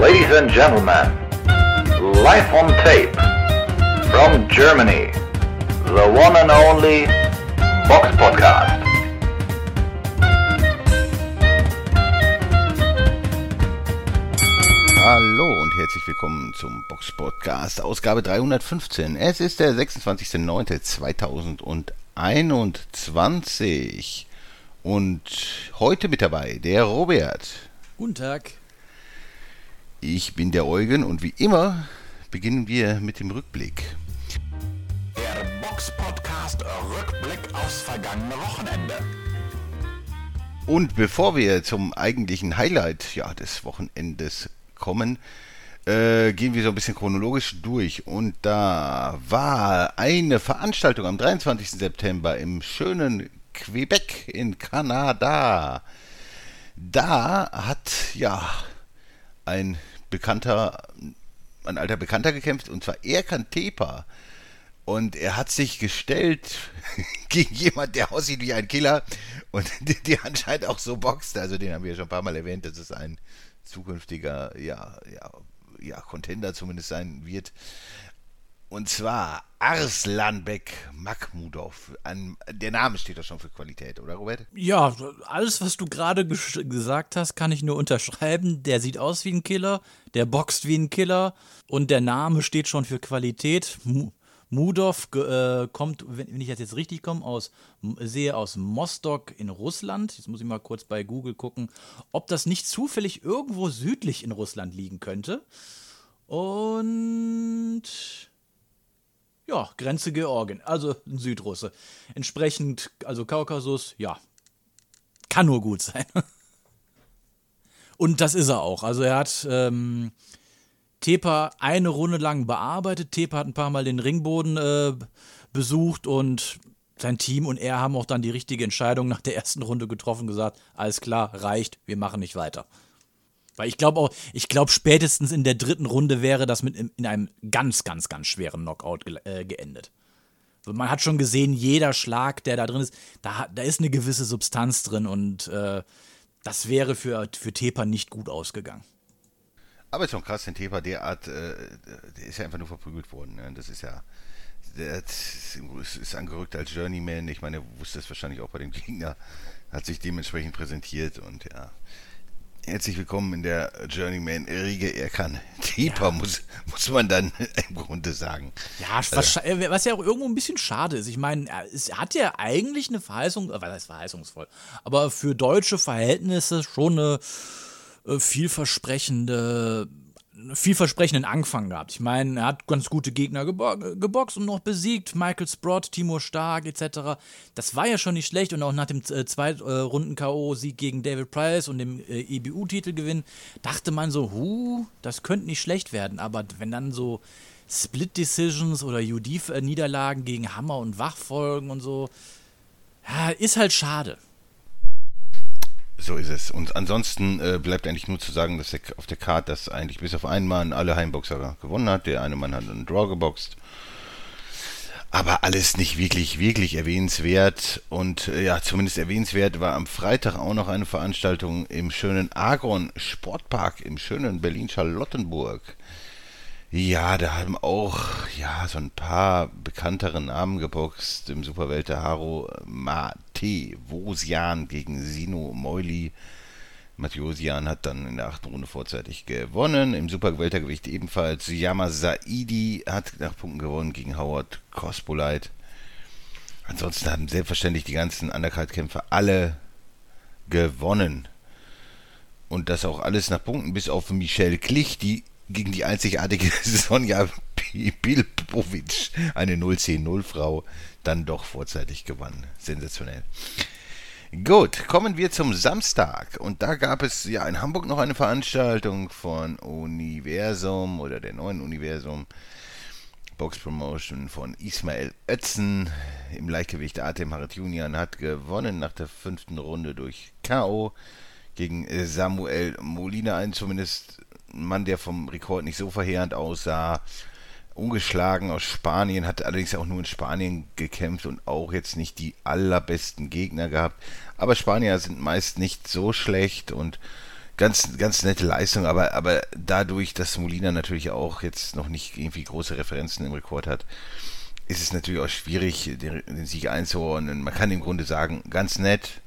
Ladies and gentlemen, live on tape from Germany, the one and only Box Podcast. Hallo und herzlich willkommen zum Box Podcast, Ausgabe 315. Es ist der 26.09.2021 und heute mit dabei der Robert. Guten Tag. Ich bin der Eugen und wie immer beginnen wir mit dem Rückblick. Der Box Podcast Rückblick aufs vergangene Wochenende. Und bevor wir zum eigentlichen Highlight ja, des Wochenendes kommen, äh, gehen wir so ein bisschen chronologisch durch. Und da war eine Veranstaltung am 23. September im schönen Quebec in Kanada. Da hat ja ein bekannter, ein alter Bekannter gekämpft, und zwar Erkan Tepa. Und er hat sich gestellt gegen jemand, der aussieht wie ein Killer und der anscheinend auch so boxt. Also den haben wir schon ein paar Mal erwähnt. Das ist ein zukünftiger, ja, ja, ja, Contender zumindest sein wird. Und zwar Arslanbek Makhmudov. Ein, der Name steht doch schon für Qualität, oder Robert? Ja, alles, was du gerade gesagt hast, kann ich nur unterschreiben. Der sieht aus wie ein Killer, der boxt wie ein Killer und der Name steht schon für Qualität. M Mudov äh, kommt, wenn ich jetzt richtig komme, aus, sehe aus Mostok in Russland. Jetzt muss ich mal kurz bei Google gucken, ob das nicht zufällig irgendwo südlich in Russland liegen könnte. Und ja, Grenze Georgien, also ein Südrusse. Entsprechend, also Kaukasus, ja, kann nur gut sein. Und das ist er auch. Also er hat ähm, Tepa eine Runde lang bearbeitet. Tepa hat ein paar Mal den Ringboden äh, besucht und sein Team und er haben auch dann die richtige Entscheidung nach der ersten Runde getroffen, gesagt, alles klar, reicht, wir machen nicht weiter. Weil ich glaube auch, ich glaube spätestens in der dritten Runde wäre das mit in, einem ganz, ganz, ganz schweren Knockout ge äh, geendet. Man hat schon gesehen, jeder Schlag, der da drin ist, da, da ist eine gewisse Substanz drin und äh, das wäre für, für Tepa nicht gut ausgegangen. Aber ist schon krass, den Tepa derart, äh, der ist ja einfach nur verprügelt worden. Ne? Das ist ja, der ist angerückt als Journeyman. Ich meine, er wusste es wahrscheinlich auch bei dem Gegner, hat sich dementsprechend präsentiert und ja, Herzlich willkommen in der Journeyman-Riege. Er kann Tepa, ja. muss, muss man dann im Grunde sagen. Ja, was, äh, was, ja auch irgendwo ein bisschen schade ist. Ich meine, es hat ja eigentlich eine Verheißung, äh, was heißt verheißungsvoll, aber für deutsche Verhältnisse schon eine äh, vielversprechende vielversprechenden Anfang gehabt. Ich meine, er hat ganz gute Gegner gebo geboxt und noch besiegt. Michael Sprott, Timo Stark etc. Das war ja schon nicht schlecht und auch nach dem äh, Zweitrunden-K.O.-Sieg gegen David Price und dem äh, EBU-Titelgewinn dachte man so, huh, das könnte nicht schlecht werden. Aber wenn dann so Split-Decisions oder UD-Niederlagen gegen Hammer und Wach folgen und so, ja, ist halt schade. So ist es. Und ansonsten äh, bleibt eigentlich nur zu sagen, dass der, auf der Karte das eigentlich bis auf einen Mann alle Heimboxer gewonnen hat. Der eine Mann hat einen Draw geboxt. Aber alles nicht wirklich, wirklich erwähnenswert. Und äh, ja, zumindest erwähnenswert war am Freitag auch noch eine Veranstaltung im schönen Agron Sportpark im schönen Berlin-Charlottenburg. Ja, da haben auch ja so ein paar bekanntere Namen geboxt im Superwelter Haro Mate Vosian gegen Sino Moili. Matjosian hat dann in der achten Runde vorzeitig gewonnen. Im Superweltergewicht ebenfalls Yama Saidi hat nach Punkten gewonnen gegen Howard Cospolite. Ansonsten haben selbstverständlich die ganzen Undercard-Kämpfer alle gewonnen. Und das auch alles nach Punkten, bis auf Michelle Klich, die gegen die einzigartige Sonja Bilbovic, eine 0-10-0-Frau, dann doch vorzeitig gewann. Sensationell. Gut, kommen wir zum Samstag. Und da gab es ja in Hamburg noch eine Veranstaltung von Universum oder der neuen Universum. Box Promotion von Ismail Ötzen im Leichtgewicht Artem Haratunian hat gewonnen nach der fünften Runde durch K.O. gegen Samuel Molina, ein zumindest ein Mann, der vom Rekord nicht so verheerend aussah. Ungeschlagen aus Spanien, hat allerdings auch nur in Spanien gekämpft und auch jetzt nicht die allerbesten Gegner gehabt. Aber Spanier sind meist nicht so schlecht und ganz, ganz nette Leistung, aber, aber dadurch, dass Molina natürlich auch jetzt noch nicht irgendwie große Referenzen im Rekord hat, ist es natürlich auch schwierig, den, den Sieg einzuordnen. Man kann im Grunde sagen, ganz nett,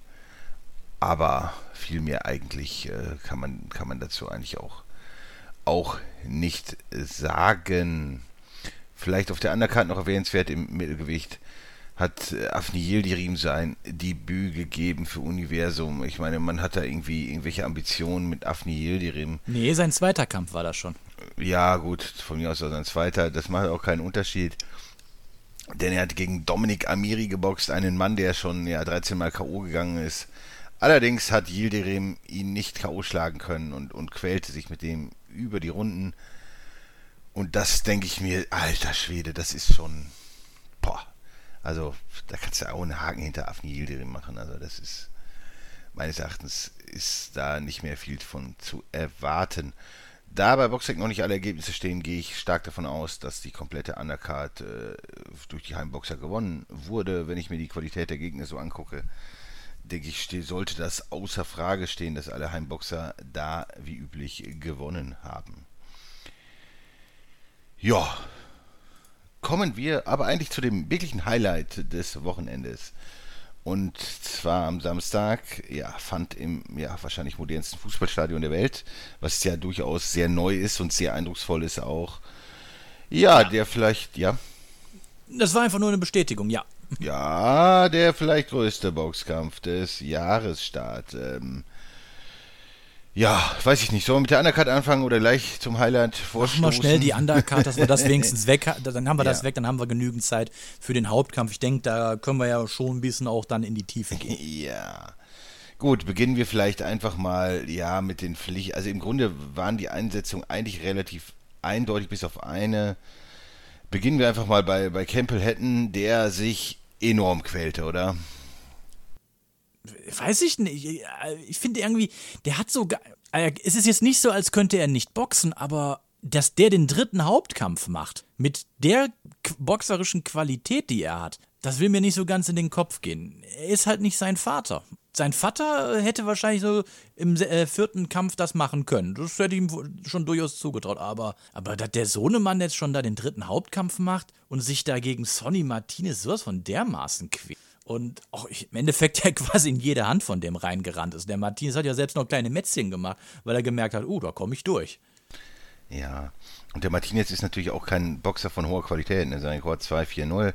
aber viel mehr eigentlich äh, kann, man, kann man dazu eigentlich auch, auch nicht sagen. Vielleicht auf der Undercard noch erwähnenswert im Mittelgewicht hat äh, Afni Yildirim sein Debüt gegeben für Universum. Ich meine, man hat da irgendwie irgendwelche Ambitionen mit Afni Yildirim. Nee, sein zweiter Kampf war das schon. Ja, gut, von mir aus war sein zweiter. Das macht auch keinen Unterschied. Denn er hat gegen Dominik Amiri geboxt, einen Mann, der schon ja, 13 Mal K.O. gegangen ist. Allerdings hat Yildirim ihn nicht K.O. schlagen können und, und quälte sich mit dem über die Runden. Und das denke ich mir, alter Schwede, das ist schon. Boah. Also, da kannst du auch einen Haken hinter Afni Yildirim machen. Also, das ist. Meines Erachtens ist da nicht mehr viel von zu erwarten. Da bei Boxrec noch nicht alle Ergebnisse stehen, gehe ich stark davon aus, dass die komplette Undercard äh, durch die Heimboxer gewonnen wurde. Wenn ich mir die Qualität der Gegner so angucke, denke ich, sollte das außer Frage stehen, dass alle Heimboxer da wie üblich gewonnen haben. Ja, kommen wir aber eigentlich zu dem wirklichen Highlight des Wochenendes. Und zwar am Samstag, ja, fand im ja, wahrscheinlich modernsten Fußballstadion der Welt, was ja durchaus sehr neu ist und sehr eindrucksvoll ist auch. Ja, ja. der vielleicht, ja. Das war einfach nur eine Bestätigung, ja. Ja, der vielleicht größte Boxkampf des Jahresstart. Ähm, ja, weiß ich nicht. Sollen wir mit der Undercard anfangen oder gleich zum Highlight vorstoßen? Machen wir schnell die Undercard, dass wir das wenigstens weg haben. Dann haben wir das weg, dann haben wir genügend Zeit für den Hauptkampf. Ich denke, da können wir ja schon ein bisschen auch dann in die Tiefe gehen. ja. Gut, beginnen wir vielleicht einfach mal, ja, mit den Pflicht. Also im Grunde waren die Einsetzungen eigentlich relativ eindeutig, bis auf eine. Beginnen wir einfach mal bei, bei Campbell Hatton, der sich enorm quälte, oder? weiß ich nicht. Ich finde irgendwie, der hat so. Es ist jetzt nicht so, als könnte er nicht boxen, aber dass der den dritten Hauptkampf macht, mit der boxerischen Qualität, die er hat, das will mir nicht so ganz in den Kopf gehen. Er ist halt nicht sein Vater. Sein Vater hätte wahrscheinlich so im äh, vierten Kampf das machen können. Das hätte ich ihm schon durchaus zugetraut. Aber, aber dass der Sohnemann jetzt schon da den dritten Hauptkampf macht und sich da gegen Sonny Martinez sowas von dermaßen quält. Und auch im Endeffekt ja quasi in jede Hand von dem reingerannt ist. Der Martinez hat ja selbst noch kleine Mätzchen gemacht, weil er gemerkt hat, oh, uh, da komme ich durch. Ja, und der Martinez ist natürlich auch kein Boxer von hoher Qualität. Ne? Sein Rekord 2-4-0,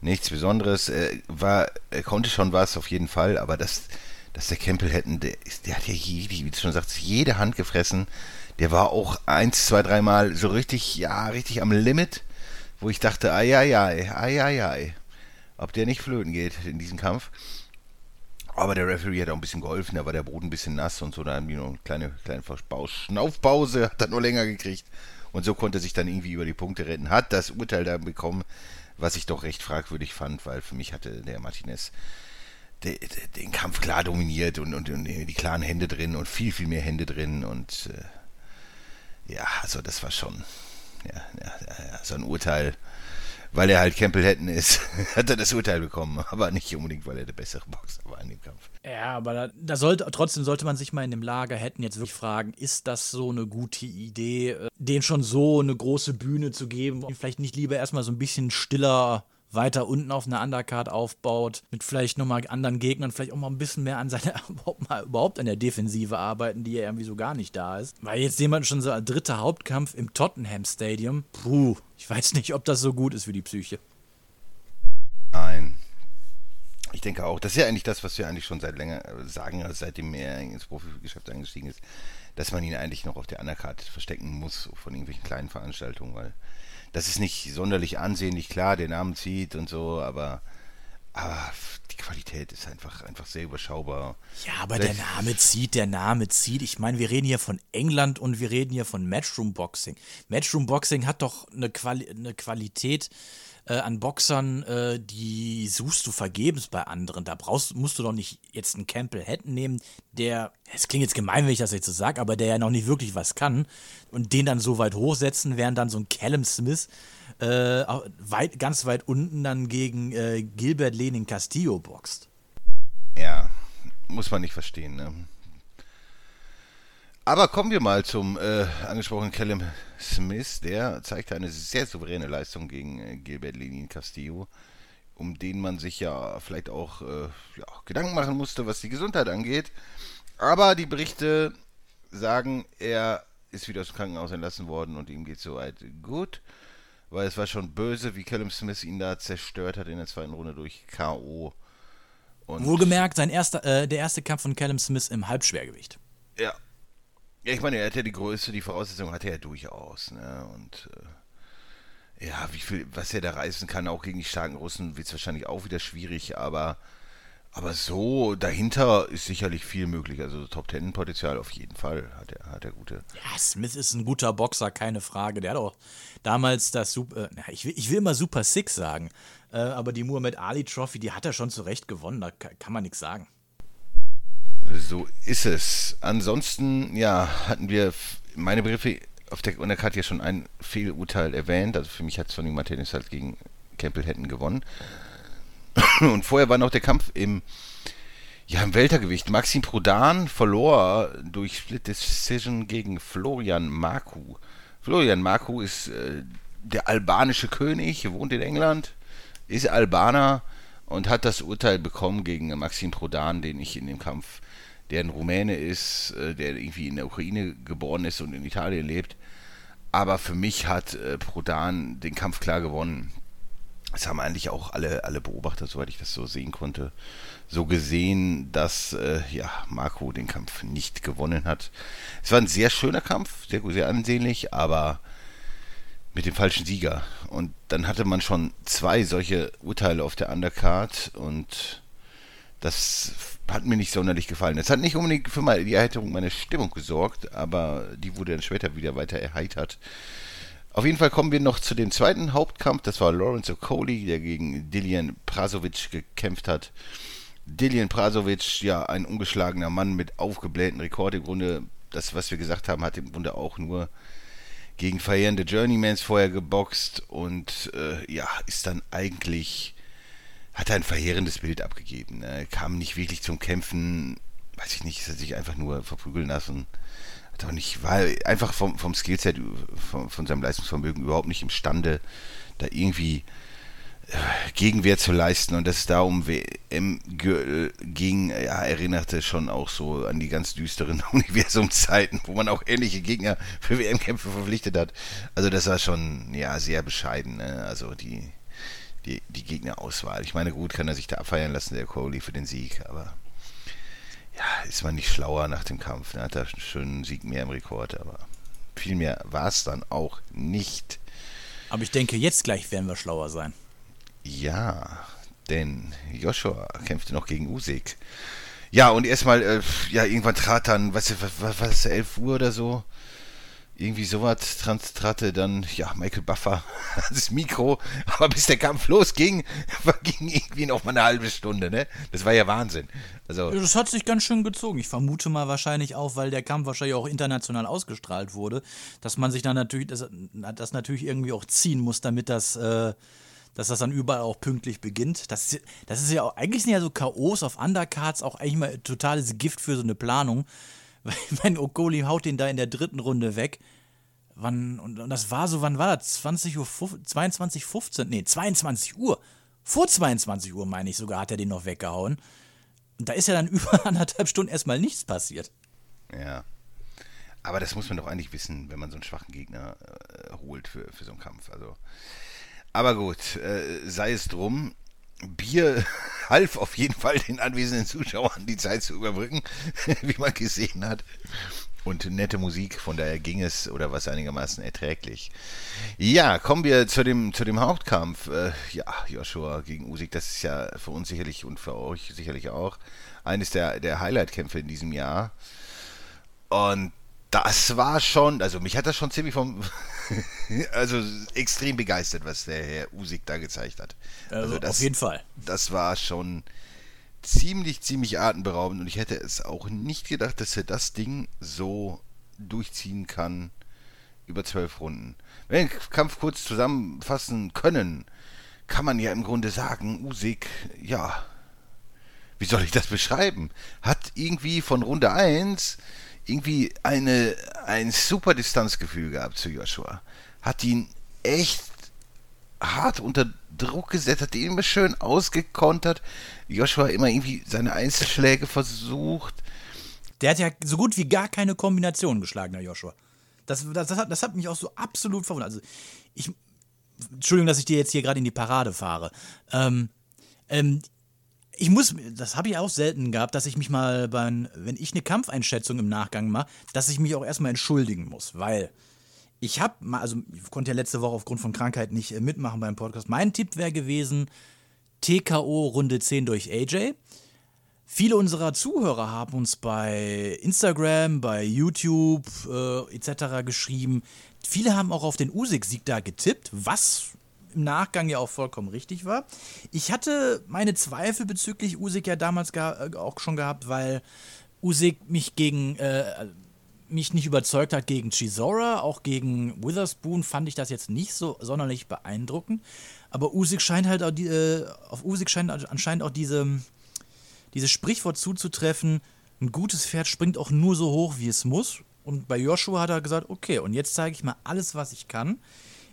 nichts Besonderes. Er, war, er konnte schon was auf jeden Fall, aber das, dass der Campbell hätten, der, der hat ja wie du schon sagst, jede Hand gefressen. Der war auch eins, zwei, dreimal so richtig, ja, richtig am Limit, wo ich dachte, ai, ai, ai, ai, ai, ai ob der nicht flöten geht in diesem Kampf. Aber der Referee hat auch ein bisschen geholfen, da war der Boden ein bisschen nass und so, da haben die noch eine kleine, kleine Schnaufpause, hat dann nur länger gekriegt. Und so konnte er sich dann irgendwie über die Punkte retten. Hat das Urteil da bekommen, was ich doch recht fragwürdig fand, weil für mich hatte der Martinez den, Kampf klar dominiert und, und, und, die klaren Hände drin und viel, viel mehr Hände drin. Und äh, ja, also das war schon ja, ja, ja, so ein Urteil weil er halt Campbell Hatton ist, hat er das Urteil bekommen, aber nicht unbedingt, weil er der bessere Boxer war in dem Kampf. Ja, aber da, da sollte, trotzdem sollte man sich mal in dem Lager Hatton jetzt wirklich fragen, ist das so eine gute Idee, äh, den schon so eine große Bühne zu geben, vielleicht nicht lieber erstmal so ein bisschen stiller weiter unten auf einer Undercard aufbaut, mit vielleicht nochmal anderen Gegnern, vielleicht auch mal ein bisschen mehr an seiner, überhaupt an der Defensive arbeiten, die ja irgendwie so gar nicht da ist. Weil jetzt jemand schon so ein dritter Hauptkampf im Tottenham Stadium, puh, ich weiß nicht, ob das so gut ist für die Psyche. Nein. Ich denke auch, das ist ja eigentlich das, was wir eigentlich schon seit länger äh, sagen, also seitdem er ins Profigeschäft eingestiegen ist, dass man ihn eigentlich noch auf der Undercard verstecken muss von irgendwelchen kleinen Veranstaltungen, weil das ist nicht sonderlich ansehnlich, klar, der Namen zieht und so, aber, aber die Qualität ist einfach, einfach sehr überschaubar. Ja, aber Vielleicht, der Name zieht, der Name zieht. Ich meine, wir reden hier von England und wir reden hier von Matchroom Boxing. Matchroom Boxing hat doch eine, Quali eine Qualität, äh, an Boxern, äh, die suchst du vergebens bei anderen. Da brauchst, musst du doch nicht jetzt einen Campbell Hatton nehmen, der, es klingt jetzt gemein, wenn ich das jetzt so sage, aber der ja noch nicht wirklich was kann und den dann so weit hochsetzen, während dann so ein Callum Smith äh, weit, ganz weit unten dann gegen äh, Gilbert Lenin Castillo boxt. Ja, muss man nicht verstehen, ne? Aber kommen wir mal zum äh, angesprochenen Callum Smith. Der zeigte eine sehr souveräne Leistung gegen äh, Gilbert Lenin Castillo, um den man sich ja vielleicht auch äh, ja, Gedanken machen musste, was die Gesundheit angeht. Aber die Berichte sagen, er ist wieder aus dem Krankenhaus entlassen worden und ihm geht soweit gut. Weil es war schon böse, wie Callum Smith ihn da zerstört hat in der zweiten Runde durch K.O. Und Wohlgemerkt, sein erster, äh, der erste Kampf von Callum Smith im Halbschwergewicht. Ja. Ja, ich meine, er hat ja die Größe, die Voraussetzung hat er ja durchaus. Ne? Und äh, ja, wie viel, was er da reißen kann, auch gegen die starken Russen, wird es wahrscheinlich auch wieder schwierig, aber aber so dahinter ist sicherlich viel möglich. Also Top Ten Potenzial auf jeden Fall hat er, hat er gute. Ja, Smith ist ein guter Boxer, keine Frage. Der hat auch damals das Super, äh, ich, will, ich will immer Super Six sagen, äh, aber die Muhammad Ali Trophy, die hat er schon zurecht gewonnen. Da kann man nichts sagen. So ist es. Ansonsten, ja, hatten wir meine Begriffe auf der Unterkarte ja schon ein Fehlurteil erwähnt. Also für mich hat Sonny Martinez halt gegen Campbell hätten gewonnen. Und vorher war noch der Kampf im, ja, im Weltergewicht. Maxim Prodan verlor durch Split Decision gegen Florian Marku. Florian Marku ist äh, der albanische König, wohnt in England, ist Albaner und hat das Urteil bekommen gegen Maxim Prodan, den ich in dem Kampf, der ein Rumäne ist, äh, der irgendwie in der Ukraine geboren ist und in Italien lebt. Aber für mich hat äh, Prodan den Kampf klar gewonnen. Das haben eigentlich auch alle, alle Beobachter, soweit ich das so sehen konnte, so gesehen, dass äh, ja, Marco den Kampf nicht gewonnen hat. Es war ein sehr schöner Kampf, sehr, sehr ansehnlich, aber mit dem falschen Sieger. Und dann hatte man schon zwei solche Urteile auf der Undercard und das hat mir nicht sonderlich gefallen. Es hat nicht unbedingt für die Erheiterung meiner Stimmung gesorgt, aber die wurde dann später wieder weiter erheitert. Auf jeden Fall kommen wir noch zu dem zweiten Hauptkampf. Das war Lawrence Okoli, der gegen Dilian Prasovic gekämpft hat. Dilian Prasovic, ja, ein ungeschlagener Mann mit aufgeblähten Rekord. Im Grunde, das, was wir gesagt haben, hat im Grunde auch nur gegen verheerende Journeymans vorher geboxt und äh, ja, ist dann eigentlich, hat ein verheerendes Bild abgegeben. Er kam nicht wirklich zum Kämpfen, weiß ich nicht, er sich einfach nur verprügeln lassen hat auch nicht, war einfach vom, vom Skillset, von, von seinem Leistungsvermögen überhaupt nicht imstande, da irgendwie äh, Gegenwehr zu leisten und dass es da um WM ging, ja, erinnerte schon auch so an die ganz düsteren Universumzeiten, wo man auch ähnliche Gegner für WM-Kämpfe verpflichtet hat. Also das war schon, ja, sehr bescheiden, ne? also die, die, die Gegnerauswahl. Ich meine, gut kann er sich da abfeiern lassen, der Coley für den Sieg, aber ja, ist man nicht schlauer nach dem Kampf. Er ne? hat da einen schönen Sieg mehr im Rekord, aber viel mehr war es dann auch nicht. Aber ich denke, jetzt gleich werden wir schlauer sein. Ja, denn Joshua kämpfte noch gegen Usyk. Ja, und erstmal, äh, ja, irgendwann trat dann, was, was, was, 11 Uhr oder so, irgendwie sowas tratte dann, ja, Michael Buffer das Mikro, aber bis der Kampf losging, ging irgendwie noch mal eine halbe Stunde, ne? Das war ja Wahnsinn. Also, das hat sich ganz schön gezogen. Ich vermute mal wahrscheinlich auch, weil der Kampf wahrscheinlich auch international ausgestrahlt wurde, dass man sich dann natürlich, das, das natürlich irgendwie auch ziehen muss, damit das, äh, dass das dann überall auch pünktlich beginnt. Das, das ist ja auch, eigentlich sind ja so K.O.s auf Undercards auch eigentlich mal totales Gift für so eine Planung mein Okoli haut den da in der dritten Runde weg. Wann, und, und das war so, wann war das? 20 Uhr, 22, 15, nee, 22 Uhr. Vor 22 Uhr, meine ich sogar, hat er den noch weggehauen. Und da ist ja dann über anderthalb Stunden erstmal nichts passiert. Ja. Aber das muss man doch eigentlich wissen, wenn man so einen schwachen Gegner äh, holt für, für so einen Kampf. Also. Aber gut, äh, sei es drum. Bier half auf jeden Fall den anwesenden Zuschauern die Zeit zu überbrücken, wie man gesehen hat. Und nette Musik, von daher ging es oder was einigermaßen erträglich. Ja, kommen wir zu dem, zu dem Hauptkampf. Äh, ja, Joshua gegen Usyk, das ist ja für uns sicherlich und für euch sicherlich auch eines der, der Highlight-Kämpfe in diesem Jahr. Und das war schon, also mich hat das schon ziemlich vom, also extrem begeistert, was der Herr Usik da gezeigt hat. Also, also das, auf jeden Fall. Das war schon ziemlich, ziemlich atemberaubend und ich hätte es auch nicht gedacht, dass er das Ding so durchziehen kann über zwölf Runden. Wenn wir den Kampf kurz zusammenfassen können, kann man ja im Grunde sagen, Usik, ja, wie soll ich das beschreiben? Hat irgendwie von Runde 1 irgendwie eine, ein super Distanzgefühl gehabt zu Joshua. Hat ihn echt hart unter Druck gesetzt, hat ihn immer schön ausgekontert. Joshua immer irgendwie seine Einzelschläge versucht. Der hat ja so gut wie gar keine Kombination geschlagen, der Joshua. Das, das, das, hat, das hat mich auch so absolut verwundert. Also, ich. Entschuldigung, dass ich dir jetzt hier gerade in die Parade fahre. Ähm, ähm, ich muss, das habe ich auch selten gehabt, dass ich mich mal beim, wenn ich eine Kampfeinschätzung im Nachgang mache, dass ich mich auch erstmal entschuldigen muss, weil ich habe mal, also ich konnte ja letzte Woche aufgrund von Krankheit nicht äh, mitmachen beim Podcast. Mein Tipp wäre gewesen, TKO Runde 10 durch AJ. Viele unserer Zuhörer haben uns bei Instagram, bei YouTube äh, etc. geschrieben. Viele haben auch auf den Usyk-Sieg da getippt, was im Nachgang ja auch vollkommen richtig war. Ich hatte meine Zweifel bezüglich Usyk ja damals äh, auch schon gehabt, weil Usyk mich gegen äh, mich nicht überzeugt hat gegen Chisora, auch gegen Witherspoon fand ich das jetzt nicht so sonderlich beeindruckend. Aber Usyk scheint halt auch die, äh, auf Usyk scheint anscheinend auch diese dieses Sprichwort zuzutreffen, ein gutes Pferd springt auch nur so hoch, wie es muss. Und bei Joshua hat er gesagt, okay, und jetzt zeige ich mal alles, was ich kann.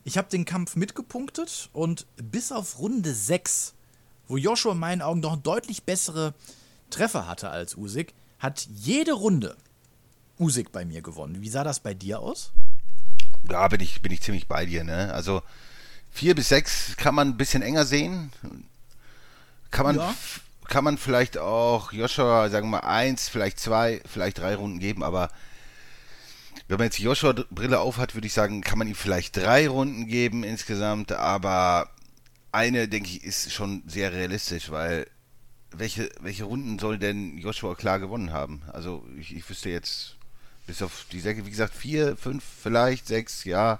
Ich habe den Kampf mitgepunktet und bis auf Runde 6, wo Joshua in meinen Augen noch deutlich bessere Treffer hatte als Usyk, hat jede Runde Usyk bei mir gewonnen. Wie sah das bei dir aus? Da bin ich, bin ich ziemlich bei dir, ne? Also 4 bis 6 kann man ein bisschen enger sehen. Kann man Ja kann man vielleicht auch Joshua, sagen wir mal, eins, vielleicht zwei, vielleicht drei Runden geben, aber wenn man jetzt die Joshua-Brille aufhat, würde ich sagen, kann man ihm vielleicht drei Runden geben insgesamt, aber eine, denke ich, ist schon sehr realistisch, weil welche, welche Runden soll denn Joshua klar gewonnen haben? Also ich, ich wüsste jetzt, bis auf die Säcke, wie gesagt, vier, fünf, vielleicht sechs, ja,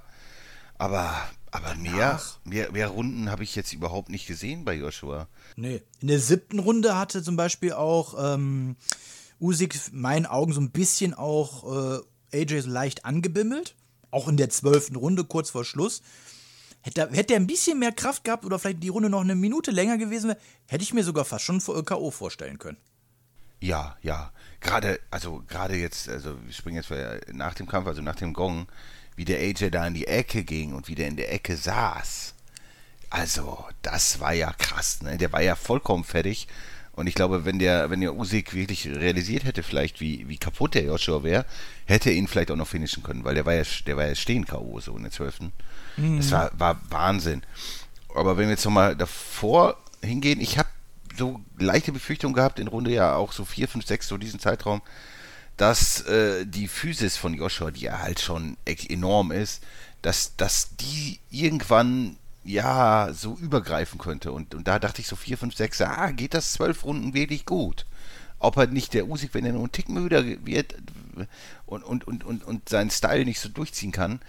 aber aber mehr, mehr, mehr Runden habe ich jetzt überhaupt nicht gesehen bei Joshua. Nee. In der siebten Runde hatte zum Beispiel auch ähm, Usyk meinen Augen so ein bisschen auch äh, AJ so leicht angebimmelt. Auch in der zwölften Runde, kurz vor Schluss. Hätte, hätte er ein bisschen mehr Kraft gehabt oder vielleicht die Runde noch eine Minute länger gewesen wäre, hätte ich mir sogar fast schon K.O. vorstellen können. Ja, ja. Gerade, also gerade jetzt, also wir springen jetzt nach dem Kampf, also nach dem Gong, wie der AJ da in die Ecke ging und wie der in der Ecke saß. Also, das war ja krass, ne? Der war ja vollkommen fertig. Und ich glaube, wenn der, wenn der Usyk wirklich realisiert hätte, vielleicht, wie, wie kaputt der Joshua wäre, hätte er ihn vielleicht auch noch finishen können, weil der war ja, der war ja stehen K.O. so in der 12. Mhm. Das war, war Wahnsinn. Aber wenn wir jetzt nochmal davor hingehen, ich habe so leichte Befürchtungen gehabt in Runde ja auch so 4, 5, 6, so diesen Zeitraum, dass äh, die Physis von Joshua, die ja halt schon enorm ist, dass, dass die irgendwann ja so übergreifen könnte. Und, und da dachte ich so 4, 5, 6, ah, geht das zwölf Runden wirklich gut? Ob er nicht der Usyk, wenn er nur ein Tick müder wird und, und, und, und, und seinen Style nicht so durchziehen kann,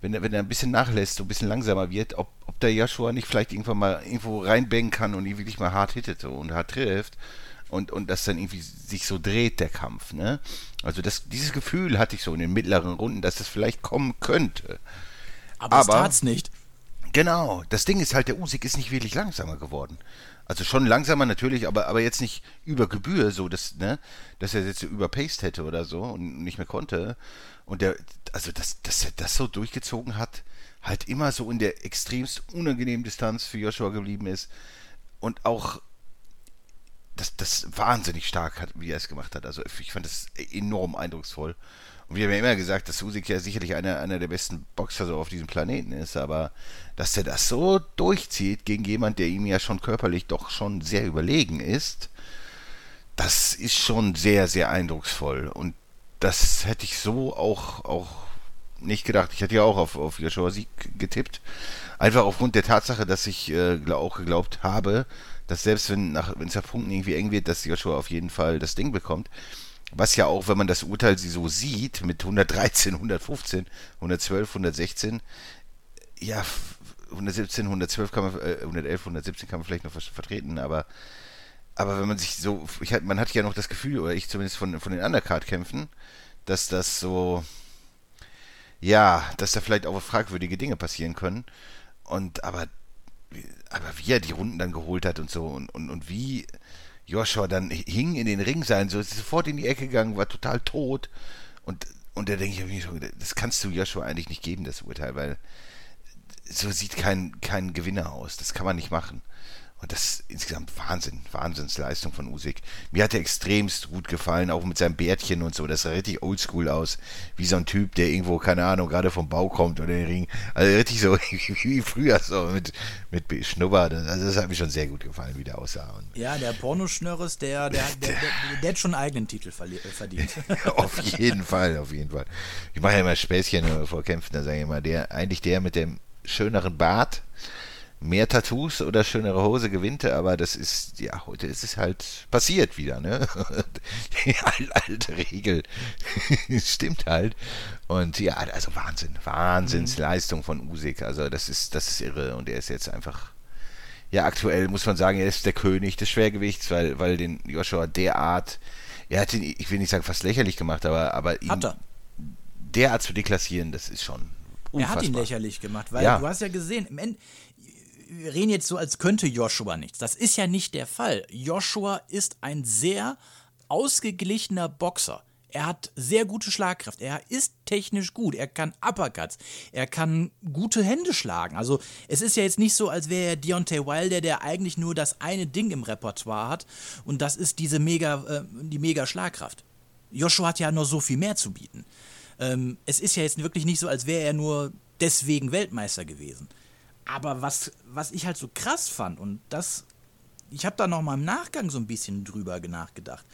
wenn er, wenn er ein bisschen nachlässt, so ein bisschen langsamer wird, ob, ob der Joshua nicht vielleicht irgendwann mal irgendwo reinbängen kann und ihn wirklich mal hart hittet und hart trifft und, und das dann irgendwie sich so dreht, der Kampf. Ne? Also das, dieses Gefühl hatte ich so in den mittleren Runden, dass das vielleicht kommen könnte. Aber, Aber es tat's nicht. Genau, das Ding ist halt, der Usyk ist nicht wirklich langsamer geworden. Also schon langsamer natürlich, aber, aber jetzt nicht über Gebühr, so dass, ne, dass er jetzt so überpaced hätte oder so und nicht mehr konnte. Und der, also dass, dass er das so durchgezogen hat, halt immer so in der extremst unangenehmen Distanz für Joshua geblieben ist und auch das, das wahnsinnig stark hat, wie er es gemacht hat. Also ich fand das enorm eindrucksvoll. Und wir haben ja immer gesagt, dass Usyk ja sicherlich einer, einer der besten Boxer so auf diesem Planeten ist, aber dass er das so durchzieht gegen jemand, der ihm ja schon körperlich doch schon sehr überlegen ist, das ist schon sehr, sehr eindrucksvoll. Und das hätte ich so auch, auch nicht gedacht. Ich hätte ja auch auf, auf Joshua Sieg getippt. Einfach aufgrund der Tatsache, dass ich äh, auch geglaubt habe, dass selbst wenn nach es nach Punkten irgendwie eng wird, dass Joshua auf jeden Fall das Ding bekommt. Was ja auch, wenn man das Urteil so sieht, mit 113, 115, 112, 116, ja, 117, 112 kann man, äh, 111, 117 kann man vielleicht noch vertreten, aber, aber wenn man sich so, ich, man hat ja noch das Gefühl, oder ich zumindest von, von den Undercard-Kämpfen, dass das so, ja, dass da vielleicht auch fragwürdige Dinge passieren können. Und aber, aber wie er die Runden dann geholt hat und so und, und, und wie Joshua dann hing in den Ring sein, so ist sofort in die Ecke gegangen, war total tot Und, und da denke ich mir schon, das kannst du Joshua eigentlich nicht geben, das Urteil, weil so sieht kein, kein Gewinner aus. Das kann man nicht machen. Und das ist insgesamt Wahnsinn, Wahnsinnsleistung von Usyk. Mir hat er extremst gut gefallen, auch mit seinem Bärtchen und so. Das sah richtig oldschool aus. Wie so ein Typ, der irgendwo, keine Ahnung, gerade vom Bau kommt oder den Ring. Also richtig so wie früher, so mit, mit Schnubber. Also das hat mir schon sehr gut gefallen, wie der aussah. Ja, der Pornoschnörres, der, der, der, der, hat schon einen eigenen Titel äh, verdient. auf jeden Fall, auf jeden Fall. Ich mache ja immer Späßchen vor Kämpfen, da sage ich immer, der, eigentlich der mit dem schöneren Bart mehr Tattoos oder schönere Hose gewinnt er, aber das ist, ja, heute ist es halt passiert wieder, ne? Die alte Regel stimmt halt. Und ja, also Wahnsinn, Wahnsinnsleistung von Usyk. Also das ist, das ist irre und er ist jetzt einfach, ja, aktuell muss man sagen, er ist der König des Schwergewichts, weil, weil den Joshua derart, er hat ihn, ich will nicht sagen fast lächerlich gemacht, aber, aber ihn derart zu deklassieren, das ist schon Unfassbar. Er hat ihn lächerlich gemacht, weil ja. du hast ja gesehen, im Ende, wir reden jetzt so, als könnte Joshua nichts. Das ist ja nicht der Fall. Joshua ist ein sehr ausgeglichener Boxer. Er hat sehr gute Schlagkraft. Er ist technisch gut. Er kann Uppercuts. Er kann gute Hände schlagen. Also, es ist ja jetzt nicht so, als wäre er Deontay Wilder, der eigentlich nur das eine Ding im Repertoire hat. Und das ist diese mega, äh, die mega Schlagkraft. Joshua hat ja nur so viel mehr zu bieten. Ähm, es ist ja jetzt wirklich nicht so, als wäre er nur deswegen Weltmeister gewesen. Aber was, was ich halt so krass fand, und das, ich habe da noch mal im Nachgang so ein bisschen drüber nachgedacht.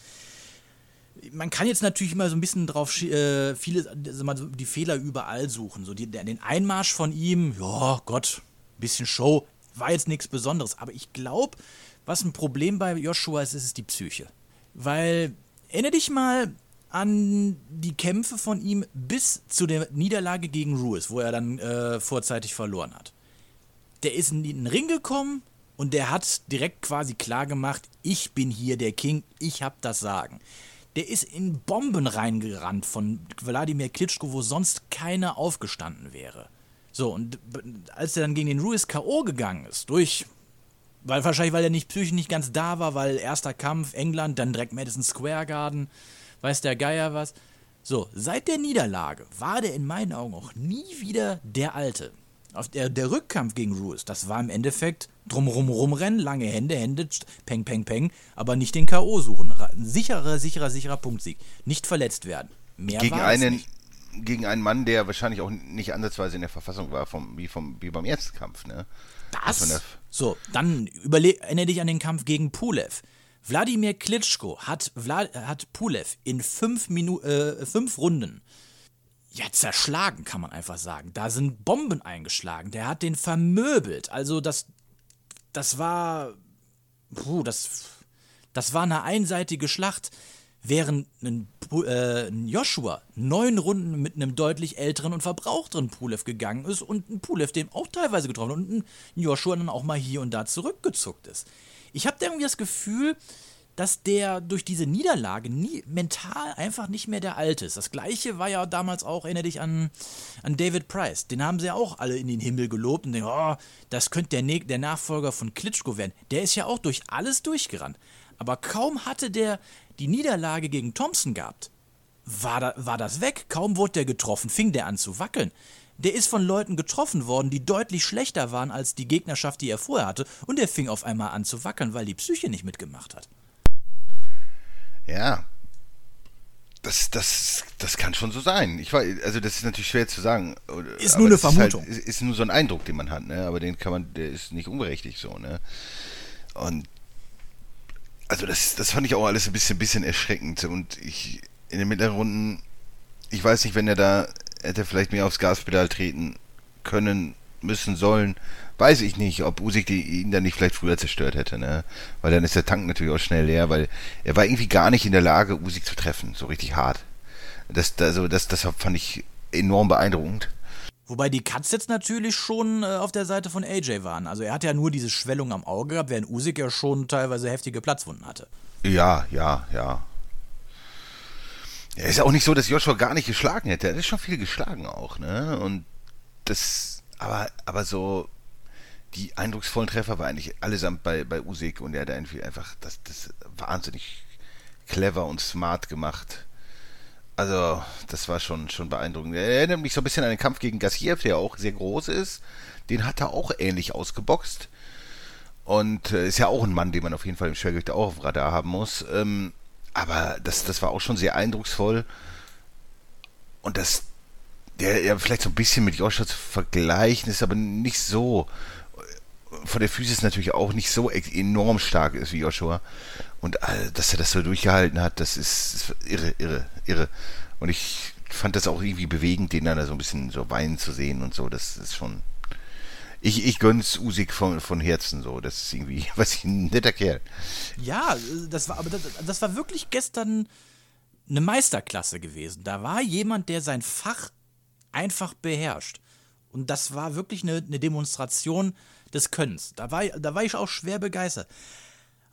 Man kann jetzt natürlich immer so ein bisschen drauf, äh, viele, also die Fehler überall suchen. So die, den Einmarsch von ihm, ja Gott, bisschen Show, war jetzt nichts Besonderes. Aber ich glaube, was ein Problem bei Joshua ist, ist es die Psyche. Weil, erinnere dich mal an die Kämpfe von ihm bis zu der Niederlage gegen Ruiz, wo er dann äh, vorzeitig verloren hat der ist in den Ring gekommen und der hat direkt quasi klar gemacht, ich bin hier der King, ich hab das Sagen. Der ist in Bomben reingerannt von Wladimir Klitschko, wo sonst keiner aufgestanden wäre. So, und als er dann gegen den Ruiz K.O. gegangen ist, durch, weil wahrscheinlich, weil er nicht psychisch nicht ganz da war, weil erster Kampf England, dann direkt Madison Square Garden, weiß der Geier was. So, seit der Niederlage war der in meinen Augen auch nie wieder der Alte. Auf der, der Rückkampf gegen Ruiz, das war im Endeffekt drumrum rumrennen, lange Hände, Hände, peng, peng, peng, aber nicht den K.O. suchen. Ein sicherer, sicherer, sicherer Punktsieg. Nicht verletzt werden. Mehr gegen einen, nicht. Gegen einen Mann, der wahrscheinlich auch nicht ansatzweise in der Verfassung war, vom, wie, vom, wie beim ersten Kampf. Ne? Das? So, dann erinnere dich an den Kampf gegen Pulev. Wladimir Klitschko hat, hat Pulev in fünf, Minu äh, fünf Runden ja, zerschlagen, kann man einfach sagen. Da sind Bomben eingeschlagen. Der hat den vermöbelt. Also das, das war, puh, das, das war eine einseitige Schlacht, während ein, äh, Joshua neun Runden mit einem deutlich älteren und verbrauchteren Pulev gegangen ist und ein Pulev den auch teilweise getroffen und ein Joshua dann auch mal hier und da zurückgezuckt ist. Ich habe da irgendwie das Gefühl, dass der durch diese Niederlage nie, mental einfach nicht mehr der Alte ist. Das gleiche war ja damals auch, erinnere dich an, an David Price. Den haben sie ja auch alle in den Himmel gelobt und denken, oh, das könnte der, der Nachfolger von Klitschko werden. Der ist ja auch durch alles durchgerannt. Aber kaum hatte der die Niederlage gegen Thompson gehabt, war, da, war das weg. Kaum wurde der getroffen, fing der an zu wackeln. Der ist von Leuten getroffen worden, die deutlich schlechter waren als die Gegnerschaft, die er vorher hatte, und er fing auf einmal an zu wackeln, weil die Psyche nicht mitgemacht hat. Ja. Das, das, das kann schon so sein. Ich weiß, also das ist natürlich schwer zu sagen. Ist nur eine Vermutung. Ist, halt, ist, nur so ein Eindruck, den man hat, ne? Aber den kann man, der ist nicht unberechtigt so, ne? Und also das, das fand ich auch alles ein bisschen, bisschen erschreckend. Und ich in den mittleren Runden, ich weiß nicht, wenn er da hätte vielleicht mehr aufs Gaspedal treten können, müssen, sollen, weiß ich nicht, ob Usyk ihn dann nicht vielleicht früher zerstört hätte, ne? Weil dann ist der Tank natürlich auch schnell leer, weil er war irgendwie gar nicht in der Lage, Usyk zu treffen, so richtig hart. Das, also das, das fand ich enorm beeindruckend. Wobei die Cuts jetzt natürlich schon äh, auf der Seite von AJ waren. Also er hatte ja nur diese Schwellung am Auge gehabt, während Usyk ja schon teilweise heftige Platzwunden hatte. Ja, ja, ja. Ja, ist ja auch nicht so, dass Joshua gar nicht geschlagen hätte. Er hat schon viel geschlagen auch, ne? Und das, aber, aber so, die eindrucksvollen Treffer waren eigentlich allesamt bei, bei Usyk und er hat einfach das, das wahnsinnig clever und smart gemacht. Also, das war schon, schon beeindruckend. Er erinnert mich so ein bisschen an den Kampf gegen Gassiev, der auch sehr groß ist. Den hat er auch ähnlich ausgeboxt. Und äh, ist ja auch ein Mann, den man auf jeden Fall im Schwergewicht auch auf Radar haben muss. Ähm, aber das, das war auch schon sehr eindrucksvoll. Und das, der ja vielleicht so ein bisschen mit Joshua zu vergleichen ist, aber nicht so. Von der Physis natürlich auch nicht so enorm stark ist wie Joshua. Und äh, dass er das so durchgehalten hat, das ist, irre, irre, irre. Und ich fand das auch irgendwie bewegend, den dann da so ein bisschen so weinen zu sehen und so. Das ist schon. Ich, ich gönn's Usik von, von Herzen so. Das ist irgendwie, was ich ein netter Kerl. Ja, das war, aber das, das war wirklich gestern eine Meisterklasse gewesen. Da war jemand, der sein Fach einfach beherrscht. Und das war wirklich eine, eine Demonstration des Könnens. Da war, da war ich auch schwer begeistert.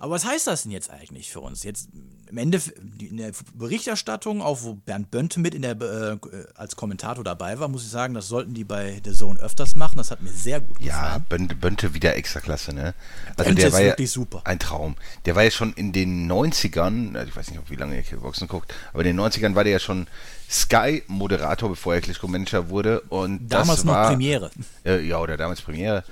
Aber was heißt das denn jetzt eigentlich für uns? Jetzt im Ende in der Berichterstattung, auch wo Bernd Bönte mit in der, äh, als Kommentator dabei war, muss ich sagen, das sollten die bei The Zone öfters machen. Das hat mir sehr gut gefallen. Ja, Bönte, wieder extra klasse, ne? Also Bönte der war wirklich ja super. Ein Traum. Der war ja schon in den 90ern, also ich weiß nicht, wie lange ihr Kickboxen guckt, aber in den 90ern war der ja schon Sky-Moderator, bevor er Klitschko-Manager wurde. Und damals das war, noch Premiere. Äh, ja, oder damals Premiere.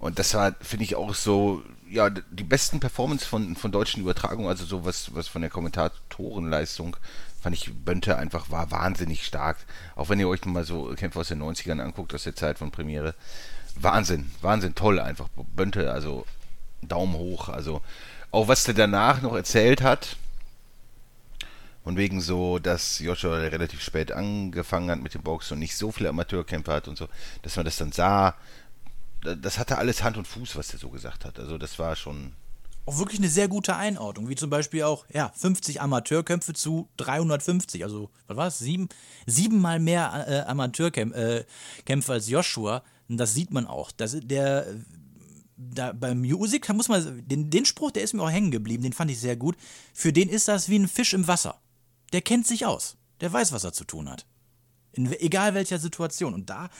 Und das war, finde ich, auch so ja, die besten Performance von, von deutschen Übertragungen, also so was, von der Kommentatorenleistung, fand ich Bönte einfach war wahnsinnig stark. Auch wenn ihr euch mal so Kämpfe aus den 90ern anguckt, aus der Zeit von Premiere. Wahnsinn, Wahnsinn, toll einfach. Bönte, also Daumen hoch. Also auch was der danach noch erzählt hat, von wegen so, dass Joshua relativ spät angefangen hat mit dem Boxen und nicht so viele Amateurkämpfer hat und so, dass man das dann sah, das hatte alles Hand und Fuß, was der so gesagt hat. Also das war schon. Auch wirklich eine sehr gute Einordnung, wie zum Beispiel auch, ja, 50 Amateurkämpfe zu 350. Also, was war das? Sieben, siebenmal mehr äh, Amateurkämpfe äh, als Joshua. Und das sieht man auch. Das, der, da, beim Music muss man, den, den Spruch, der ist mir auch hängen geblieben, den fand ich sehr gut. Für den ist das wie ein Fisch im Wasser. Der kennt sich aus. Der weiß, was er zu tun hat. In egal welcher Situation. Und da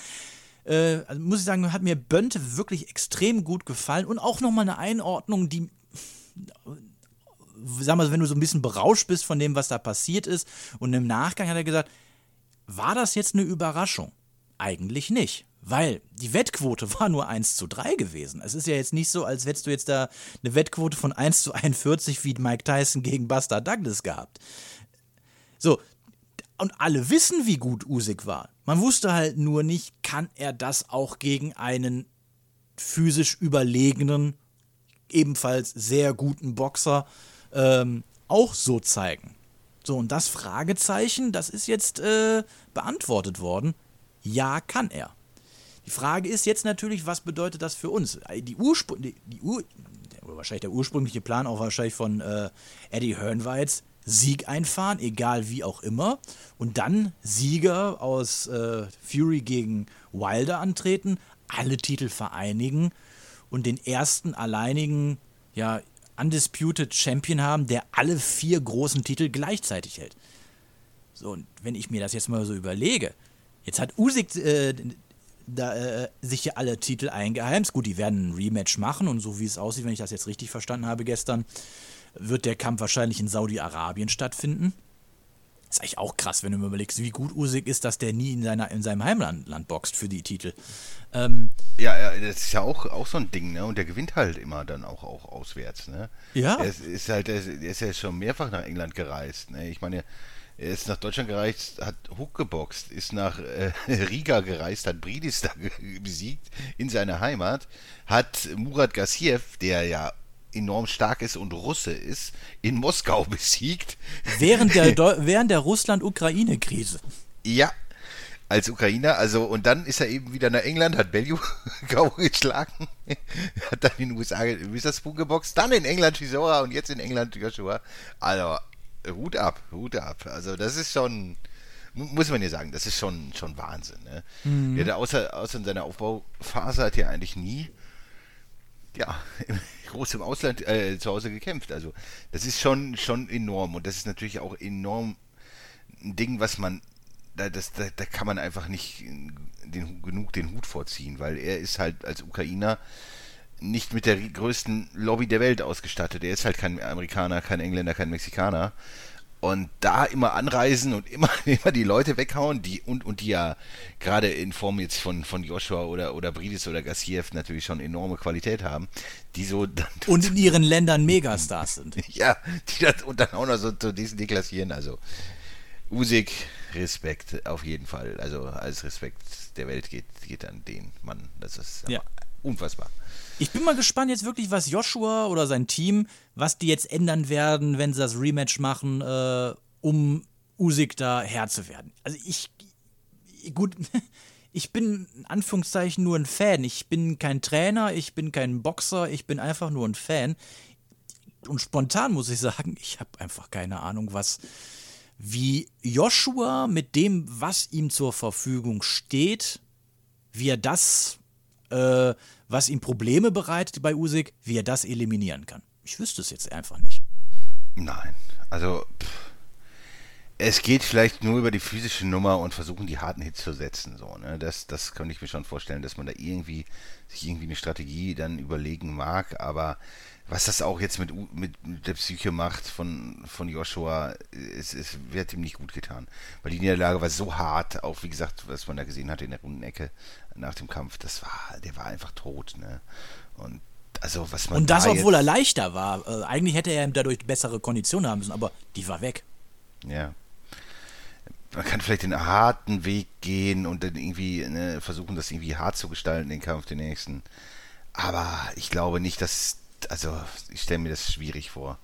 äh, also muss ich sagen, hat mir Bönte wirklich extrem gut gefallen und auch nochmal eine Einordnung, die sag mal, wenn du so ein bisschen berauscht bist von dem, was da passiert ist, und im Nachgang hat er gesagt, war das jetzt eine Überraschung? Eigentlich nicht. Weil die Wettquote war nur 1 zu 3 gewesen. Es ist ja jetzt nicht so, als hättest du jetzt da eine Wettquote von 1 zu 41 wie Mike Tyson gegen Buster Douglas gehabt. So, und alle wissen, wie gut Usyk war. Man wusste halt nur nicht, kann er das auch gegen einen physisch überlegenen, ebenfalls sehr guten Boxer ähm, auch so zeigen. So, und das Fragezeichen, das ist jetzt äh, beantwortet worden. Ja, kann er. Die Frage ist jetzt natürlich, was bedeutet das für uns? Die Ursprung, die, die Ur wahrscheinlich der ursprüngliche Plan auch wahrscheinlich von äh, Eddie Hearn war jetzt, Sieg einfahren, egal wie auch immer, und dann Sieger aus äh, Fury gegen Wilder antreten, alle Titel vereinigen und den ersten alleinigen, ja, Undisputed Champion haben, der alle vier großen Titel gleichzeitig hält. So, und wenn ich mir das jetzt mal so überlege, jetzt hat Usyk äh, da, äh, sich ja alle Titel eingeheimst. Gut, die werden ein Rematch machen und so wie es aussieht, wenn ich das jetzt richtig verstanden habe gestern, wird der Kampf wahrscheinlich in Saudi-Arabien stattfinden. Ist eigentlich auch krass, wenn du mir überlegst, wie gut Usyk ist, dass der nie in, seiner, in seinem Heimland Land boxt für die Titel. Ähm, ja, ja, das ist ja auch, auch so ein Ding, ne? Und der gewinnt halt immer dann auch, auch auswärts, ne? Ja. Er ist, ist halt, er ist ja schon mehrfach nach England gereist, ne? Ich meine, er ist nach Deutschland gereist, hat Hook geboxt, ist nach äh, Riga gereist, hat Bridis da besiegt in seiner Heimat, hat Murat Gassiev, der ja enorm stark ist und Russe ist, in Moskau besiegt. Während der, während der Russland-Ukraine-Krise. Ja, als Ukrainer, also und dann ist er eben wieder nach England, hat Bellew geschlagen, hat dann in den USA Witherspoon geboxt, dann in England Chisora und jetzt in England Joshua. Also Hut ab, Hut ab. Also das ist schon, muss man ja sagen, das ist schon, schon Wahnsinn. Ne? Mhm. Der außer, außer in seiner Aufbauphase hat ja eigentlich nie ja, groß im Ausland äh, zu Hause gekämpft. Also das ist schon, schon enorm und das ist natürlich auch enorm ein Ding, was man, da, das, da, da kann man einfach nicht den, genug den Hut vorziehen, weil er ist halt als Ukrainer nicht mit der größten Lobby der Welt ausgestattet. Er ist halt kein Amerikaner, kein Engländer, kein Mexikaner. Und da immer anreisen und immer, immer die Leute weghauen, die und, und die ja gerade in Form jetzt von, von Joshua oder, oder Bridis oder Gassiev natürlich schon enorme Qualität haben, die so dann, Und in ihren Ländern Megastars sind. ja, die das und dann auch noch so zu diesen deklassieren. Also Usik, Respekt auf jeden Fall. Also als Respekt der Welt geht, geht an den Mann. Das ist Ja. unfassbar. Ich bin mal gespannt jetzt wirklich, was Joshua oder sein Team, was die jetzt ändern werden, wenn sie das Rematch machen, äh, um Usyk da Herr zu werden. Also ich, gut, ich bin in Anführungszeichen nur ein Fan. Ich bin kein Trainer, ich bin kein Boxer, ich bin einfach nur ein Fan. Und spontan muss ich sagen, ich habe einfach keine Ahnung, was, wie Joshua mit dem, was ihm zur Verfügung steht, wie er das, äh, was ihm Probleme bereitet bei Usyk, wie er das eliminieren kann. Ich wüsste es jetzt einfach nicht. Nein, also pff, es geht vielleicht nur über die physische Nummer und versuchen die harten Hits zu setzen. So, ne? Das, das könnte ich mir schon vorstellen, dass man da irgendwie sich irgendwie eine Strategie dann überlegen mag. Aber was das auch jetzt mit, mit der Psyche macht von, von Joshua, es, es wird ihm nicht gut getan. Weil die Niederlage war so hart, auch wie gesagt, was man da gesehen hat in der runden Ecke nach dem Kampf, das war, der war einfach tot. Ne? Und also was man Und das, da obwohl er leichter war. Äh, eigentlich hätte er dadurch bessere Konditionen haben müssen, aber die war weg. Ja. Man kann vielleicht den harten Weg gehen und dann irgendwie ne, versuchen, das irgendwie hart zu gestalten, den Kampf, den nächsten. Aber ich glaube nicht, dass. Also, ich stelle mir das schwierig vor.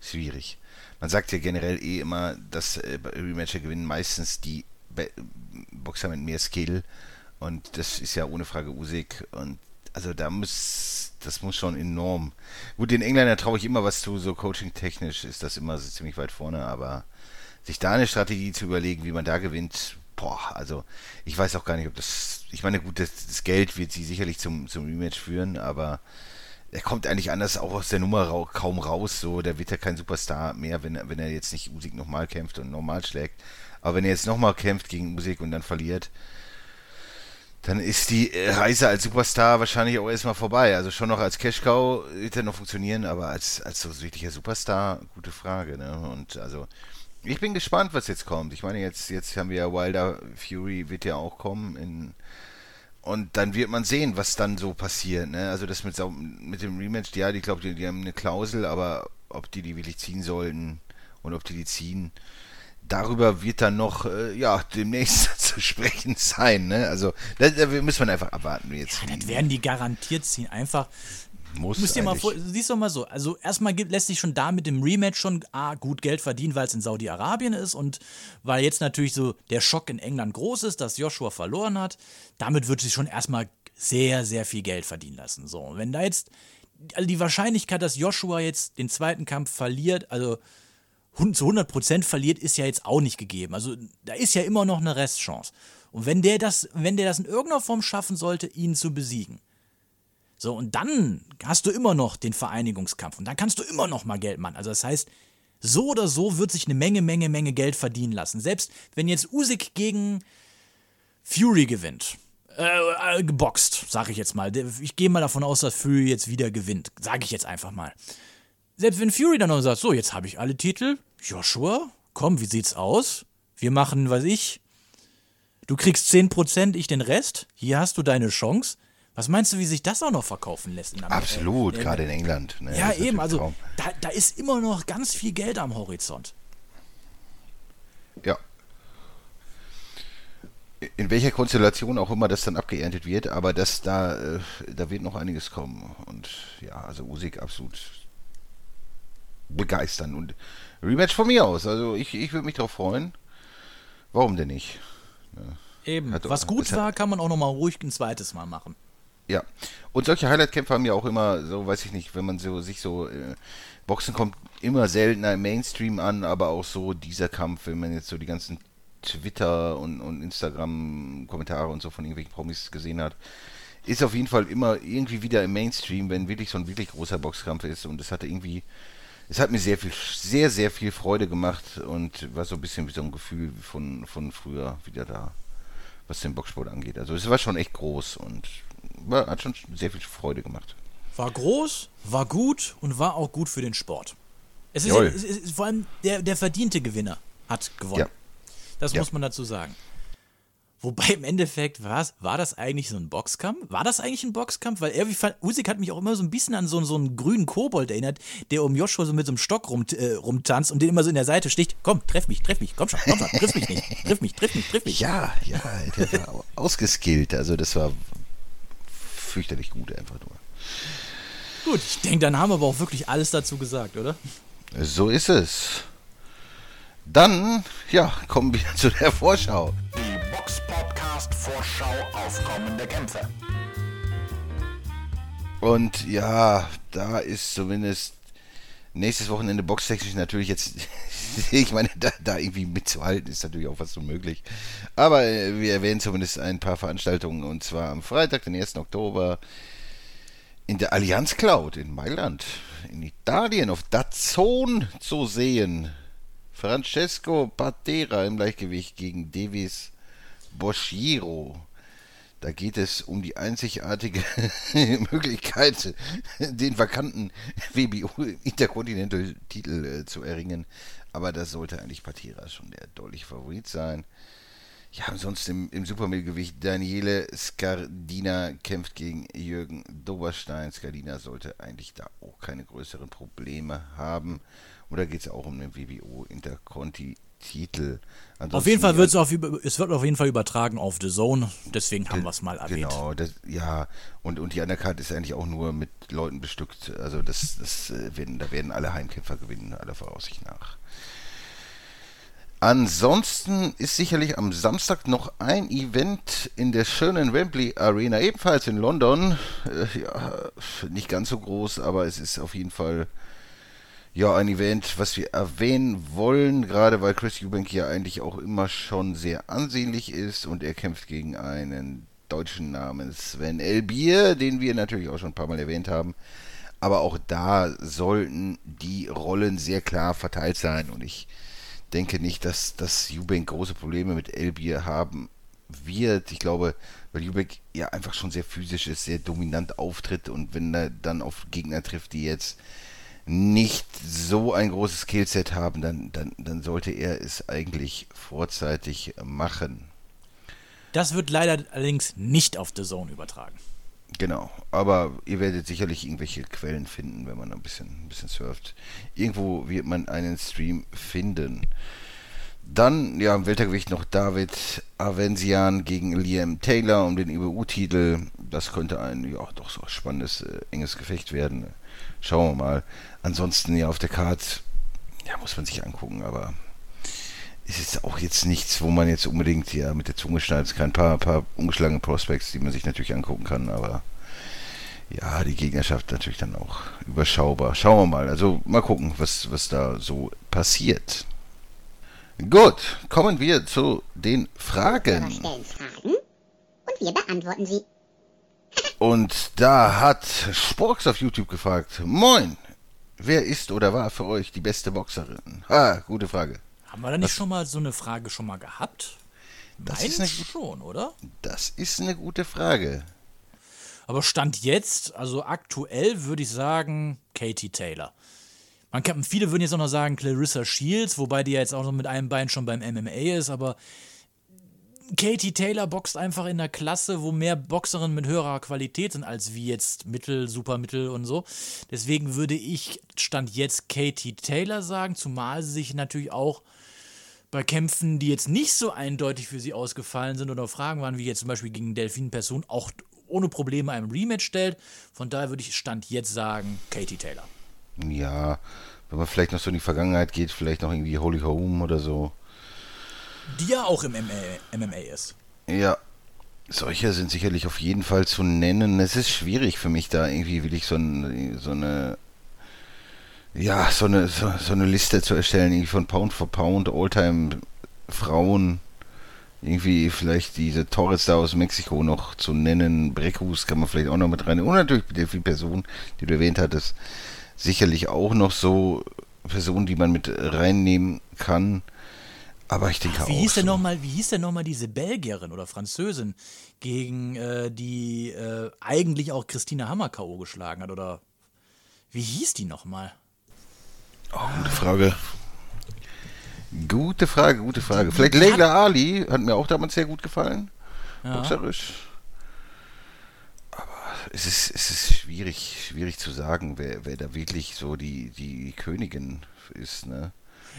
Schwierig. Man sagt ja generell eh immer, dass äh, bei Rematcher gewinnen meistens die Be Boxer mit mehr Skill. Und das ist ja ohne Frage Usyk. Und also da muss, das muss schon enorm. Gut, den Engländer traue ich immer was zu, so coaching-technisch ist das immer so ziemlich weit vorne, aber sich da eine Strategie zu überlegen, wie man da gewinnt, boah, also ich weiß auch gar nicht, ob das, ich meine, gut, das, das Geld wird sie sicherlich zum, zum Rematch führen, aber er kommt eigentlich anders auch aus der Nummer rau kaum raus, so, der wird ja kein Superstar mehr, wenn, er- wenn er jetzt nicht Usyk nochmal kämpft und normal schlägt, aber wenn er jetzt nochmal kämpft gegen Usyk und dann verliert, dann ist die äh, Reise als Superstar wahrscheinlich auch erstmal vorbei. Also schon noch als Cash-Cow wird er noch funktionieren, aber als, als so wirklicher Superstar, gute Frage. Ne? Und also, ich bin gespannt, was jetzt kommt. Ich meine, jetzt, jetzt haben wir ja Wilder Fury, wird ja auch kommen. In, und dann wird man sehen, was dann so passiert. Ne? Also das mit, mit dem Rematch, ja, die glaube, die, die haben eine Klausel, aber ob die die wirklich ziehen sollten und ob die die ziehen, darüber wird dann noch, äh, ja, demnächst zu sprechen sein, ne? Also, da, müssen wir einfach abwarten, jetzt. Ja, das werden die garantiert ziehen. Einfach. muss Müsst ihr mal vor, siehst doch mal so. Also erstmal gibt, lässt sich schon da mit dem Rematch schon ah, gut Geld verdienen, weil es in Saudi-Arabien ist und weil jetzt natürlich so der Schock in England groß ist, dass Joshua verloren hat. Damit wird sich schon erstmal sehr, sehr viel Geld verdienen lassen. So, und wenn da jetzt, also die Wahrscheinlichkeit, dass Joshua jetzt den zweiten Kampf verliert, also zu 100% verliert, ist ja jetzt auch nicht gegeben. Also da ist ja immer noch eine Restchance. Und wenn der das, wenn der das in irgendeiner Form schaffen sollte, ihn zu besiegen, so, und dann hast du immer noch den Vereinigungskampf und dann kannst du immer noch mal Geld machen. Also das heißt, so oder so wird sich eine Menge, Menge, Menge Geld verdienen lassen. Selbst wenn jetzt Usyk gegen Fury gewinnt, äh, äh, geboxt, sage ich jetzt mal. Ich gehe mal davon aus, dass Fury jetzt wieder gewinnt. Sage ich jetzt einfach mal. Selbst wenn Fury dann noch sagt, so, jetzt habe ich alle Titel, Joshua, komm, wie sieht's aus? Wir machen, was ich, du kriegst 10%, ich den Rest, hier hast du deine Chance. Was meinst du, wie sich das auch noch verkaufen lässt? In Amerika? Absolut, Äh, gerade in England. Ne? Ja, eben, also da, da ist immer noch ganz viel Geld am Horizont. Ja. In welcher Konstellation auch immer das dann abgeerntet wird, aber das da, äh, da wird noch einiges kommen. Und ja, also Usyk absolut begeistern. Und Rematch von mir aus. Also ich, ich würde mich darauf freuen. Warum denn nicht? Eben. Hat- Was gut das hat- war, kann man auch noch mal ruhig ein zweites Mal machen. Ja. Und solche Highlight-Kämpfe haben ja auch immer, so weiß ich nicht, wenn man so sich so äh, Boxen kommt immer seltener im Mainstream an, aber auch so dieser Kampf, wenn man jetzt so die ganzen Twitter und, und Instagram-Kommentare und so von irgendwelchen Promis gesehen hat, ist auf jeden Fall immer irgendwie wieder im Mainstream, wenn wirklich so ein wirklich großer Boxkampf ist und es hatte irgendwie, es hat mir sehr viel, sehr, sehr viel Freude gemacht und war so ein bisschen wie so ein Gefühl von, von früher wieder da, was den Boxsport angeht. Also es war schon echt groß und war, hat schon sehr viel Freude gemacht. War groß, war gut und war auch gut für den Sport. Es ist, es ist vor allem der, der verdiente Gewinner hat gewonnen. Ja. Das Ja. muss man dazu sagen. Wobei im Endeffekt war's, war das eigentlich so ein Boxkampf? War das eigentlich ein Boxkampf? Weil irgendwie fand, Usyk hat mich auch immer so ein bisschen an so, so einen grünen Kobold erinnert, der um Joshua so mit so einem Stock rum, äh, rumtanzt und den immer so in der Seite sticht. Komm, treff mich, treff mich, komm schon, komm schon, triff mich nicht, triff mich, triff mich, triff mich. Ja, ja, der war ausgeskillt. Also das war fürchterlich gut einfach nur. Gut, ich denke, dann haben wir aber auch wirklich alles dazu gesagt, oder? So ist es. Dann, ja, kommen wir zu der Vorschau. Die Box Podcast Vorschau auf kommende Kämpfe. Und ja, da ist zumindest nächstes Wochenende boxtechnisch natürlich jetzt, ich meine, da, da irgendwie mitzuhalten ist natürlich auch fast unmöglich. Aber äh, wir erwähnen zumindest ein paar Veranstaltungen und zwar am Freitag, den 1. Oktober in der Allianz Cloud in Mailand, in Italien, auf Dazon zu sehen. Francesco Patera im Gleichgewicht gegen Davis Boschiro. Da geht es um die einzigartige Möglichkeit, den vakanten WBO Intercontinental-Titel äh, zu erringen. Aber das sollte eigentlich Patera schon der deutliche Favorit sein. Ja, ansonsten im, im Supermittelgewicht Daniele Scardina kämpft gegen Jürgen Doberstein. Scardina sollte eigentlich da auch keine größeren Probleme haben. Oder geht es auch um den WBO Interconti-Titel? Auf jeden Fall wird es auf, es wird auf jeden Fall übertragen auf The Zone, deswegen haben wir es mal erwähnt. Genau, das, ja, und, und die Undercard ist eigentlich auch nur mit Leuten bestückt. Also das, das äh, werden, da werden alle Heimkämpfer gewinnen, aller Voraussicht nach. Ansonsten ist sicherlich am Samstag noch ein Event in der schönen Wembley Arena, ebenfalls in London. Äh, ja, nicht ganz so groß, aber es ist auf jeden Fall ja ein Event, was wir erwähnen wollen, gerade weil Chris Eubank ja eigentlich auch immer schon sehr ansehnlich ist und er kämpft gegen einen deutschen namens Sven Elbier, den wir natürlich auch schon ein paar Mal erwähnt haben. Aber auch da sollten die Rollen sehr klar verteilt sein und ich denke nicht, dass, dass Eubank große Probleme mit Elbier haben wird. Ich glaube, weil Eubank ja einfach schon sehr physisch ist, sehr dominant auftritt und wenn er dann auf Gegner trifft, die jetzt nicht so ein großes Skillset haben, dann, dann, dann sollte er es eigentlich vorzeitig machen. Das wird leider allerdings nicht auf The Zone übertragen. Genau, aber ihr werdet sicherlich irgendwelche Quellen finden, wenn man ein bisschen, ein bisschen surft. Irgendwo wird man einen Stream finden. Dann, ja, im Weltergewicht noch David Avensian gegen Liam Taylor um den IBU-Titel. Das könnte ein, ja, doch so spannendes, äh, enges Gefecht werden. Schauen wir mal. Ansonsten, ja, auf der Card, ja, muss man sich angucken, aber es ist auch jetzt nichts, wo man jetzt unbedingt ja mit der Zunge schneidet. Kein paar, paar ungeschlagene Prospects, die man sich natürlich angucken kann, aber ja, die Gegnerschaft natürlich dann auch überschaubar. Schauen wir mal. Also mal gucken, was, was da so passiert. Gut, kommen wir zu den Fragen. stellen Fragen und wir beantworten sie. Und da hat Sporks auf YouTube gefragt: Moin, wer ist oder war für euch die beste Boxerin? Ha, gute Frage. Haben wir da nicht schon mal so eine Frage schon mal gehabt? Das Meins ist eine- schon, oder? Das ist eine gute Frage. Aber Stand jetzt, also aktuell würde ich sagen, Katie Taylor. Man kann, viele würden jetzt auch noch sagen Clarissa Shields, wobei die ja jetzt auch noch mit einem Bein schon beim MMA ist, aber Katie Taylor boxt einfach in einer Klasse, wo mehr Boxerinnen mit höherer Qualität sind als wie jetzt Mittel, Supermittel und so. Deswegen würde ich Stand jetzt Katie Taylor sagen, zumal sie sich natürlich auch bei Kämpfen, die jetzt nicht so eindeutig für sie ausgefallen sind oder Fragen waren, wie jetzt zum Beispiel gegen Delphine Person, auch ohne Probleme einem Rematch stellt. Von daher würde ich Stand jetzt sagen, Katie Taylor. Ja, wenn man vielleicht noch so in die Vergangenheit geht, vielleicht noch irgendwie Holy Home oder so. Die ja auch im MMA, MMA ist. Ja, solche sind sicherlich auf jeden Fall zu nennen. Es ist schwierig für mich da irgendwie will ich so, ein, so eine ja, so eine so, so eine Liste zu erstellen, irgendwie von Pound for Pound, Alltime Frauen, irgendwie vielleicht diese Torres da aus Mexiko noch zu nennen, Breckhus kann man vielleicht auch noch mit rein. Und natürlich die Delfin Person, die du erwähnt hattest, sicherlich auch noch so Personen, die man mit reinnehmen kann. Aber ich denke Wie auch. hieß denn so. noch mal, wie hieß denn nochmal diese Belgierin oder Französin, gegen äh, die äh, eigentlich auch Christine Hammer K.O. geschlagen hat? Oder wie hieß die nochmal? Oh, gute Frage. Gute Frage, gute Frage. Vielleicht Leila Ali hat mir auch damals sehr gut gefallen. Boxerisch. Aber es ist, es ist schwierig, schwierig zu sagen, wer, wer da wirklich so die, die Königin ist, ne?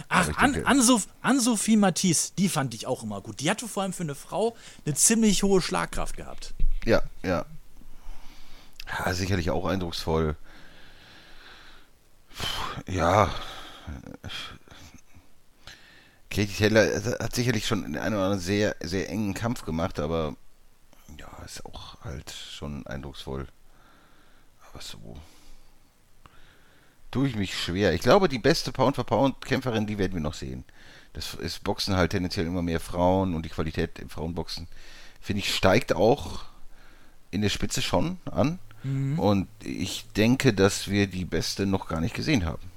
Ach, An, Ansof, Ann-Sophie Matisse, die fand ich auch immer gut. Die hatte vor allem für eine Frau eine ziemlich hohe Schlagkraft gehabt. Ja, ja. Ja, sicherlich auch eindrucksvoll. Ja. Katie Taylor hat sicherlich schon in einem oder anderen sehr, sehr engen Kampf gemacht, aber ja, ist auch halt schon eindrucksvoll. Aber so tue ich mich schwer. Ich glaube, die beste Pound-for-Pound-Kämpferin, die werden wir noch sehen. Das ist Boxen halt tendenziell immer mehr Frauen und die Qualität im Frauenboxen, finde ich, steigt auch in der Spitze schon an. Und ich denke, dass wir die beste noch gar nicht gesehen haben.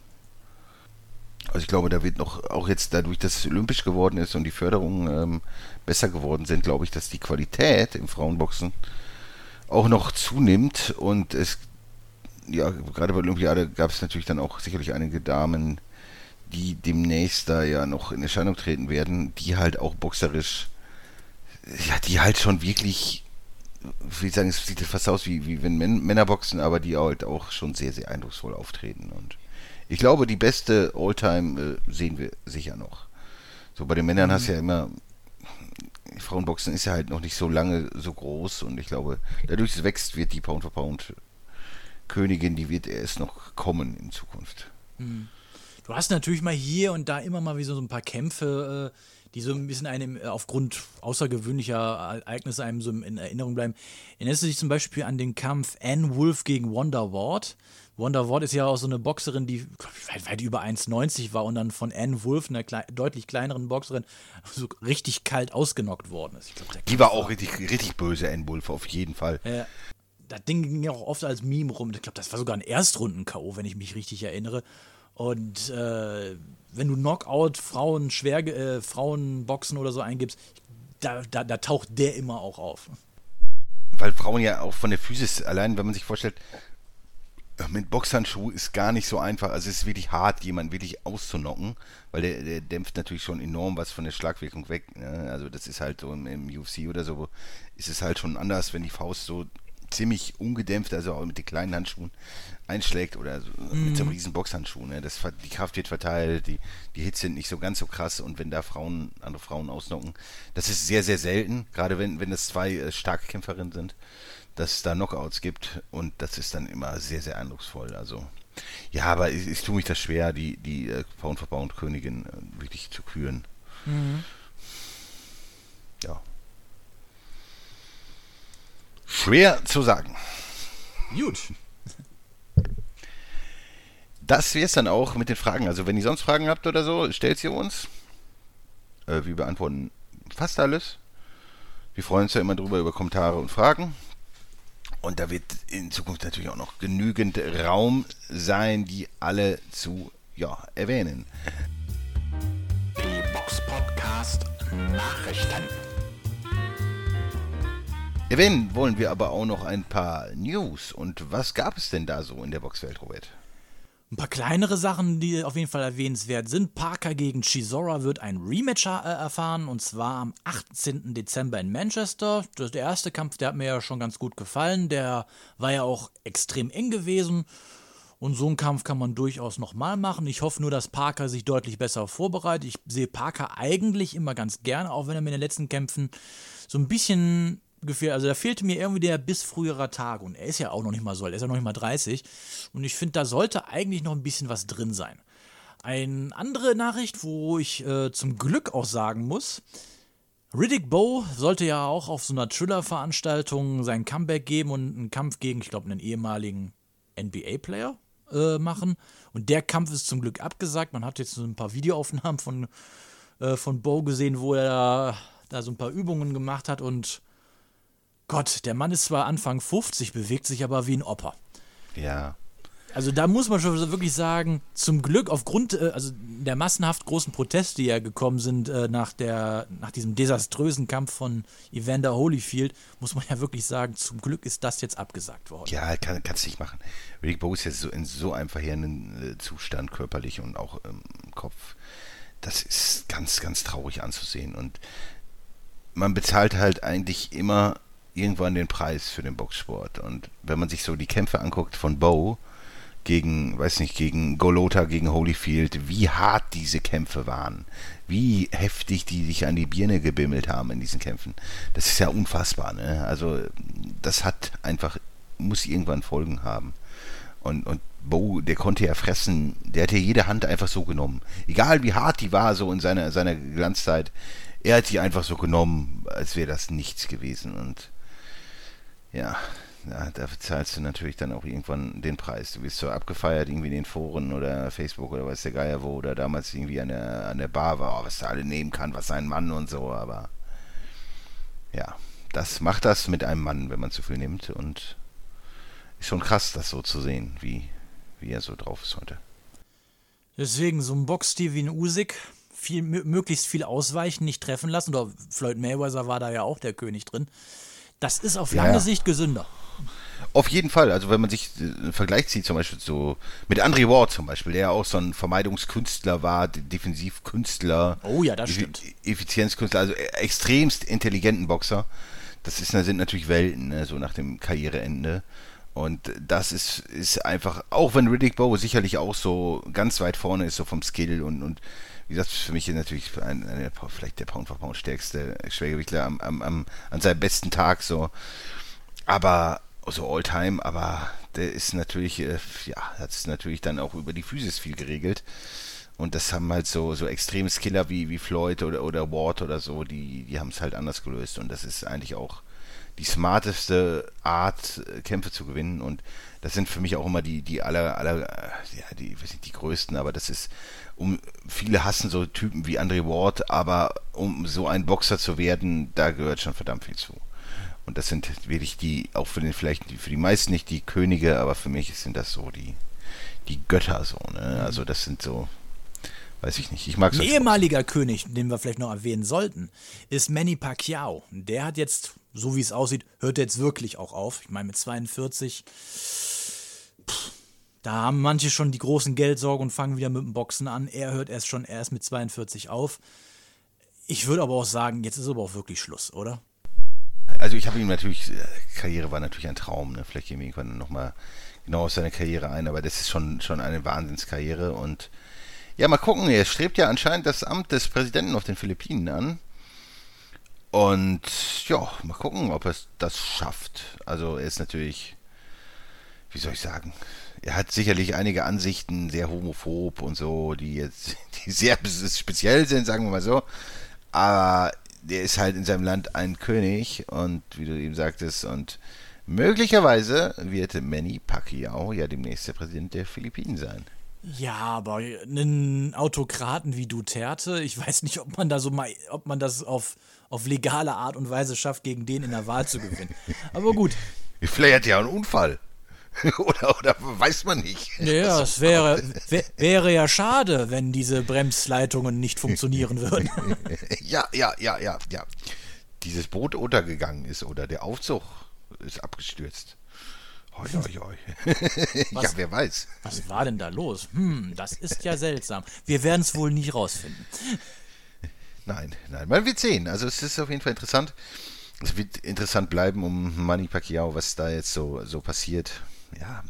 Also ich glaube, da wird noch, auch jetzt dadurch, dass es olympisch geworden ist und die Förderungen ähm, besser geworden sind, glaube ich, dass die Qualität im Frauenboxen auch noch zunimmt und es, ja, gerade bei Olympiade gab es natürlich dann auch sicherlich einige Damen, die demnächst da ja noch in Erscheinung treten werden, die halt auch boxerisch, ja, die halt schon wirklich, ich will sagen, es sieht fast aus wie, wie wenn Män Männer boxen, aber die halt auch schon sehr, sehr eindrucksvoll auftreten und ich glaube, die beste Alltime äh, sehen wir sicher noch. So bei den Männern hast du ja immer, Frauenboxen ist ja halt noch nicht so lange so groß und ich glaube, dadurch es wächst, wird die Pound for Pound Königin, die wird erst noch kommen in Zukunft. Du hast natürlich mal hier und da immer mal wie so ein paar Kämpfe, äh, die so ein bisschen einem äh, aufgrund außergewöhnlicher Ereignisse einem so in Erinnerung bleiben. Erinnerst du dich zum Beispiel an den Kampf Anne Wolf gegen Wanda Ward? Wanda Ward ist ja auch so eine Boxerin, die weit, weit über 1,90 war und dann von Anne Wolf, einer klei deutlich kleineren Boxerin, so richtig kalt ausgenockt worden ist. Glaub, Die war auch richtig, richtig böse, Anne Wolf, auf jeden Fall. äh, das Ding ging ja auch oft als Meme rum. Ich glaube, das war sogar ein Erstrunden-K.O., wenn ich mich richtig erinnere. Und äh, wenn du Knockout, Frauen, schwer, äh, Frauenboxen oder so eingibst, da, da, da taucht der immer auch auf. Weil Frauen ja auch von der Physis, allein wenn man sich vorstellt, äh, mit Boxhandschuh ist gar nicht so einfach. Also es ist wirklich hart, jemanden wirklich auszunocken, weil der, der dämpft natürlich schon enorm was von der Schlagwirkung weg. Ne? Also das ist halt so im, im UFC oder so, ist es halt schon anders, wenn die Faust so ziemlich ungedämpft, also auch mit den kleinen Handschuhen einschlägt oder so, mit so einem riesen Boxhandschuh. Ne? Das, die Kraft wird verteilt, die, die Hits sind nicht so ganz so krass und wenn da Frauen, andere Frauen ausnocken, das ist sehr, sehr selten, gerade wenn, wenn das zwei äh, starke Kämpferinnen sind, dass es da Knockouts gibt und das ist dann immer sehr, sehr eindrucksvoll. Also ja, aber ich, ich tue mich das schwer, die, die äh, Pound for Pound Königin äh, wirklich zu küren. Ja. Schwer zu sagen. Gut. Das wäre es dann auch mit den Fragen. Also wenn ihr sonst Fragen habt oder so, stellt sie uns. Äh, wir beantworten fast alles. Wir freuen uns ja immer drüber über Kommentare und Fragen. Und da wird in Zukunft natürlich auch noch genügend Raum sein, die alle zu ja, erwähnen. Die Box Podcast Nachrichten. Erwähnen wollen wir aber auch noch ein paar News. Und was gab es denn da so in der Boxwelt, Robert? Ein paar kleinere Sachen, die auf jeden Fall erwähnenswert sind. Parker gegen Chisora wird ein Rematch äh, erfahren und zwar am 18. Dezember in Manchester. Das, der erste Kampf, der hat mir ja schon ganz gut gefallen. Der war ja auch extrem eng gewesen. Und so einen Kampf kann man durchaus nochmal machen. Ich hoffe nur, dass Parker sich deutlich besser vorbereitet. Ich sehe Parker eigentlich immer ganz gerne, auch wenn er mir in den letzten Kämpfen so ein bisschen gefehlt. Also da fehlte mir irgendwie der bis früherer Tag. Und er ist ja auch noch nicht mal so er ist ja noch nicht mal 30. Und ich finde, da sollte eigentlich noch ein bisschen was drin sein. Eine andere Nachricht, wo ich äh, zum Glück auch sagen muss, Riddick Bowe sollte ja auch auf so einer Thriller-Veranstaltung sein Comeback geben und einen Kampf gegen, ich glaube, einen ehemaligen NBA-Player äh, machen. Und der Kampf ist zum Glück abgesagt. Man hat jetzt so ein paar Videoaufnahmen von, äh, von Bowe gesehen, wo er da, da so ein paar Übungen gemacht hat. Und Gott, der Mann ist zwar Anfang 50, bewegt sich aber wie ein Opa. Ja. Also da muss man schon wirklich sagen, zum Glück aufgrund äh, also der massenhaft großen Proteste, die ja gekommen sind äh, nach, der, nach diesem desaströsen Kampf von Evander Holyfield, muss man ja wirklich sagen, zum Glück ist das jetzt abgesagt worden. Ja, kann, kannst nicht machen. Rick Bowe ist jetzt so in so einem verheerenden äh, Zustand körperlich und auch im Kopf. Das ist ganz, ganz traurig anzusehen. Und man bezahlt halt eigentlich immer irgendwann den Preis für den Boxsport. Und wenn man sich so die Kämpfe anguckt von Bowe, gegen, weiß nicht, gegen Golota, gegen Holyfield, wie hart diese Kämpfe waren, wie heftig die sich an die Birne gebimmelt haben in diesen Kämpfen. Das ist ja unfassbar, ne? Also, das hat einfach, muss irgendwann Folgen haben. Und, und Bo, der konnte ja fressen, der hat ja jede Hand einfach so genommen. Egal wie hart die war, so in seiner, seiner Glanzzeit, er hat sie einfach so genommen, als wäre das nichts gewesen. Und ja, ja, da zahlst du natürlich dann auch irgendwann den Preis. Du wirst so abgefeiert irgendwie in den Foren oder Facebook oder weiß der Geier wo oder damals irgendwie an der, an der Bar war, oh, was da alle nehmen kann, was sein Mann und so, aber ja, das macht das mit einem Mann, wenn man zu viel nimmt und ist schon krass, das so zu sehen, wie, wie er so drauf ist heute. Deswegen so ein Box-Stil wie ein Usyk, viel, möglichst viel ausweichen, nicht treffen lassen. Oder Floyd Mayweather war da ja auch der König drin. Das ist auf lange ja. Sicht gesünder. Auf jeden Fall. Also wenn man sich äh, einen Vergleich zieht, zum Beispiel so mit Andre Ward zum Beispiel, der ja auch so ein Vermeidungskünstler war, Defensivkünstler. Oh ja, das stimmt. Effizienzkünstler, also e-, extremst intelligenten Boxer. Das ist, sind natürlich Welten, ne, so nach dem Karriereende. Und das ist, ist einfach, auch wenn Riddick Bowe sicherlich auch so ganz weit vorne ist, so vom Skill und, und wie gesagt, für mich natürlich ein, ein, vielleicht der Pound for Pound stärkste Schwergewichtler am, am, am, an seinem besten Tag so. Aber so Alltime, aber der ist natürlich, äh, ja, hat es natürlich dann auch über die Physis viel geregelt. Und das haben halt so, so extreme Skiller wie, wie Floyd oder, oder Ward oder so, die, die haben es halt anders gelöst. Und das ist eigentlich auch die smarteste Art, äh, Kämpfe zu gewinnen. Und das sind für mich auch immer die, die aller, aller, äh, ja, die, weiß nicht, die größten, aber das ist, um, viele hassen so Typen wie Andre Ward, aber um so ein Boxer zu werden, da gehört schon verdammt viel zu. Und das sind wirklich die, auch für den vielleicht für die meisten nicht die Könige, aber für mich sind das so die, die Götter so, ne? Also das sind so, weiß ich nicht. Ich mag Ein ehemaliger König, den wir vielleicht noch erwähnen sollten, ist Manny Pacquiao. Der hat jetzt, so wie es aussieht, hört jetzt wirklich auch auf. Ich meine, mit 42, pff, da haben manche schon die großen Geldsorgen und fangen wieder mit dem Boxen an. Er hört erst schon erst mit 42 auf. Ich würde aber auch sagen, jetzt ist aber auch wirklich Schluss, oder? also ich habe ihm natürlich, äh, Karriere war natürlich ein Traum, ne? vielleicht gehen wir irgendwann nochmal genau auf seine Karriere ein, aber das ist schon, schon eine Wahnsinnskarriere und ja, mal gucken, er strebt ja anscheinend das Amt des Präsidenten auf den Philippinen an. Und ja, mal gucken, ob er das schafft. Also er ist natürlich, wie soll ich sagen, er hat sicherlich einige Ansichten, sehr homophob und so, die jetzt die sehr speziell sind, sagen wir mal so. Aber der ist halt in seinem Land ein König und wie du eben sagtest, und möglicherweise wird Manny Pacquiao ja demnächst der Präsident der Philippinen sein. Ja, aber einen Autokraten wie Duterte, ich weiß nicht, ob man da so mal, ob man das auf, auf legale Art und Weise schafft, gegen den in der Wahl zu gewinnen. Aber gut. Vielleicht hat er ja einen Unfall. oder, oder weiß man nicht. Ja, es wäre, wäre ja schade, wenn diese Bremsleitungen nicht funktionieren würden. ja, ja, ja, ja, ja. Dieses Boot untergegangen ist oder der Aufzug ist abgestürzt. Hoi, hoi, hoi. ja, wer weiß. Was war denn da los? Hm, das ist ja seltsam. Wir werden es wohl nie rausfinden. Nein, nein, man wird sehen. Also es ist auf jeden Fall interessant. Es wird interessant bleiben um Manny Pacquiao, was da jetzt so, so passiert ja.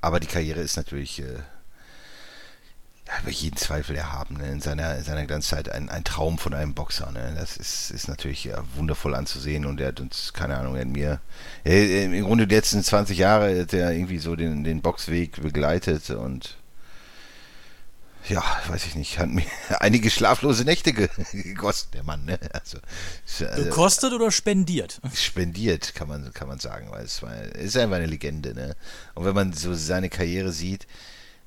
Aber die Karriere ist natürlich äh, über jeden Zweifel erhaben. Ne? In seiner, in seiner Glanzzeit ein, ein Traum von einem Boxer. Ne? Das ist, ist natürlich ja, wundervoll anzusehen und er hat uns, keine Ahnung, er hat mir er, im Grunde die letzten 20 Jahre hat er irgendwie so den, den Boxweg begleitet und ja, weiß ich nicht, hat mir einige schlaflose Nächte gekostet, der Mann. Ne? Also, also, Gekostet oder spendiert? Spendiert, kann man, kann man sagen, weil es war, ist einfach eine Legende. Ne? Und wenn man so seine Karriere sieht,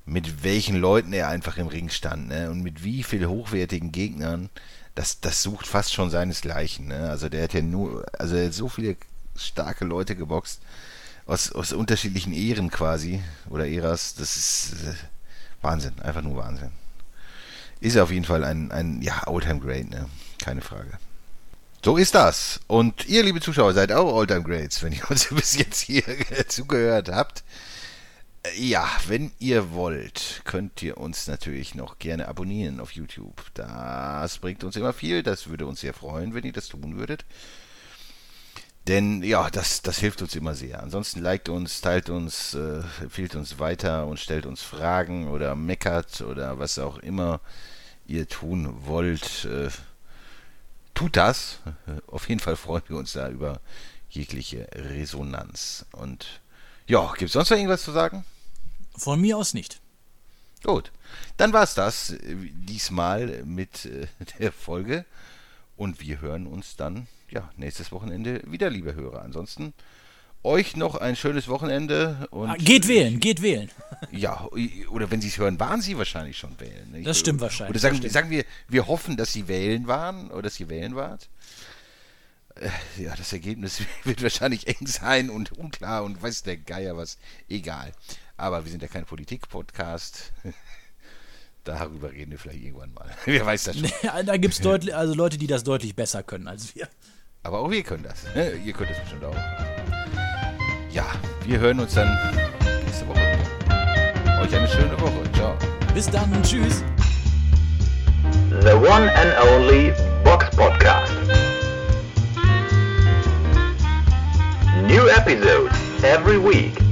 mit welchen Leuten er einfach im Ring stand ne? und mit wie viel hochwertigen Gegnern, das, das sucht fast schon seinesgleichen. Ne? Also der hat ja nur, also er hat so viele starke Leute geboxt aus, aus unterschiedlichen Ehren quasi oder Äras. Das ist äh, Wahnsinn, einfach nur Wahnsinn. Ist auf jeden Fall ein, ein ja, Oldtime Great, ne? Keine Frage. So ist das. Und ihr, liebe Zuschauer, seid auch Oldtime Greats, wenn ihr uns bis jetzt hier zugehört habt. Ja, wenn ihr wollt, könnt ihr uns natürlich noch gerne abonnieren auf YouTube. Das bringt uns immer viel. Das würde uns sehr freuen, wenn ihr das tun würdet. Denn ja, das, das hilft uns immer sehr. Ansonsten liked uns, teilt uns, äh, empfiehlt uns weiter und stellt uns Fragen oder meckert oder was auch immer ihr tun wollt. Äh, tut das. Auf jeden Fall freuen wir uns da über jegliche Resonanz. Und ja, gibt es sonst noch irgendwas zu sagen? Von mir aus nicht. Gut, dann war es das äh, diesmal mit äh, der Folge. Und wir hören uns dann ja, nächstes Wochenende wieder, liebe Hörer. Ansonsten euch noch ein schönes Wochenende. Und ah, geht wählen, geht wählen. Ja, oder wenn Sie es hören, waren Sie wahrscheinlich schon wählen. Nicht? Das stimmt wahrscheinlich. Oder sagen, sagen wir, wir hoffen, dass Sie wählen waren oder dass Sie wählen wart. Äh, ja, das Ergebnis wird wahrscheinlich eng sein und unklar und weiß der Geier was. Egal. Aber wir sind ja kein Politik-Podcast. Darüber reden wir vielleicht irgendwann mal. Wer weiß das schon. da gibt es deutlich, also Leute, die das deutlich besser können als wir. Aber auch wir können das. Ne? Ihr könnt das bestimmt auch. Ja, wir hören uns dann nächste Woche wieder. Euch eine schöne Woche. Ciao. Bis dann und tschüss. The one and only Box Podcast. New episodes every week.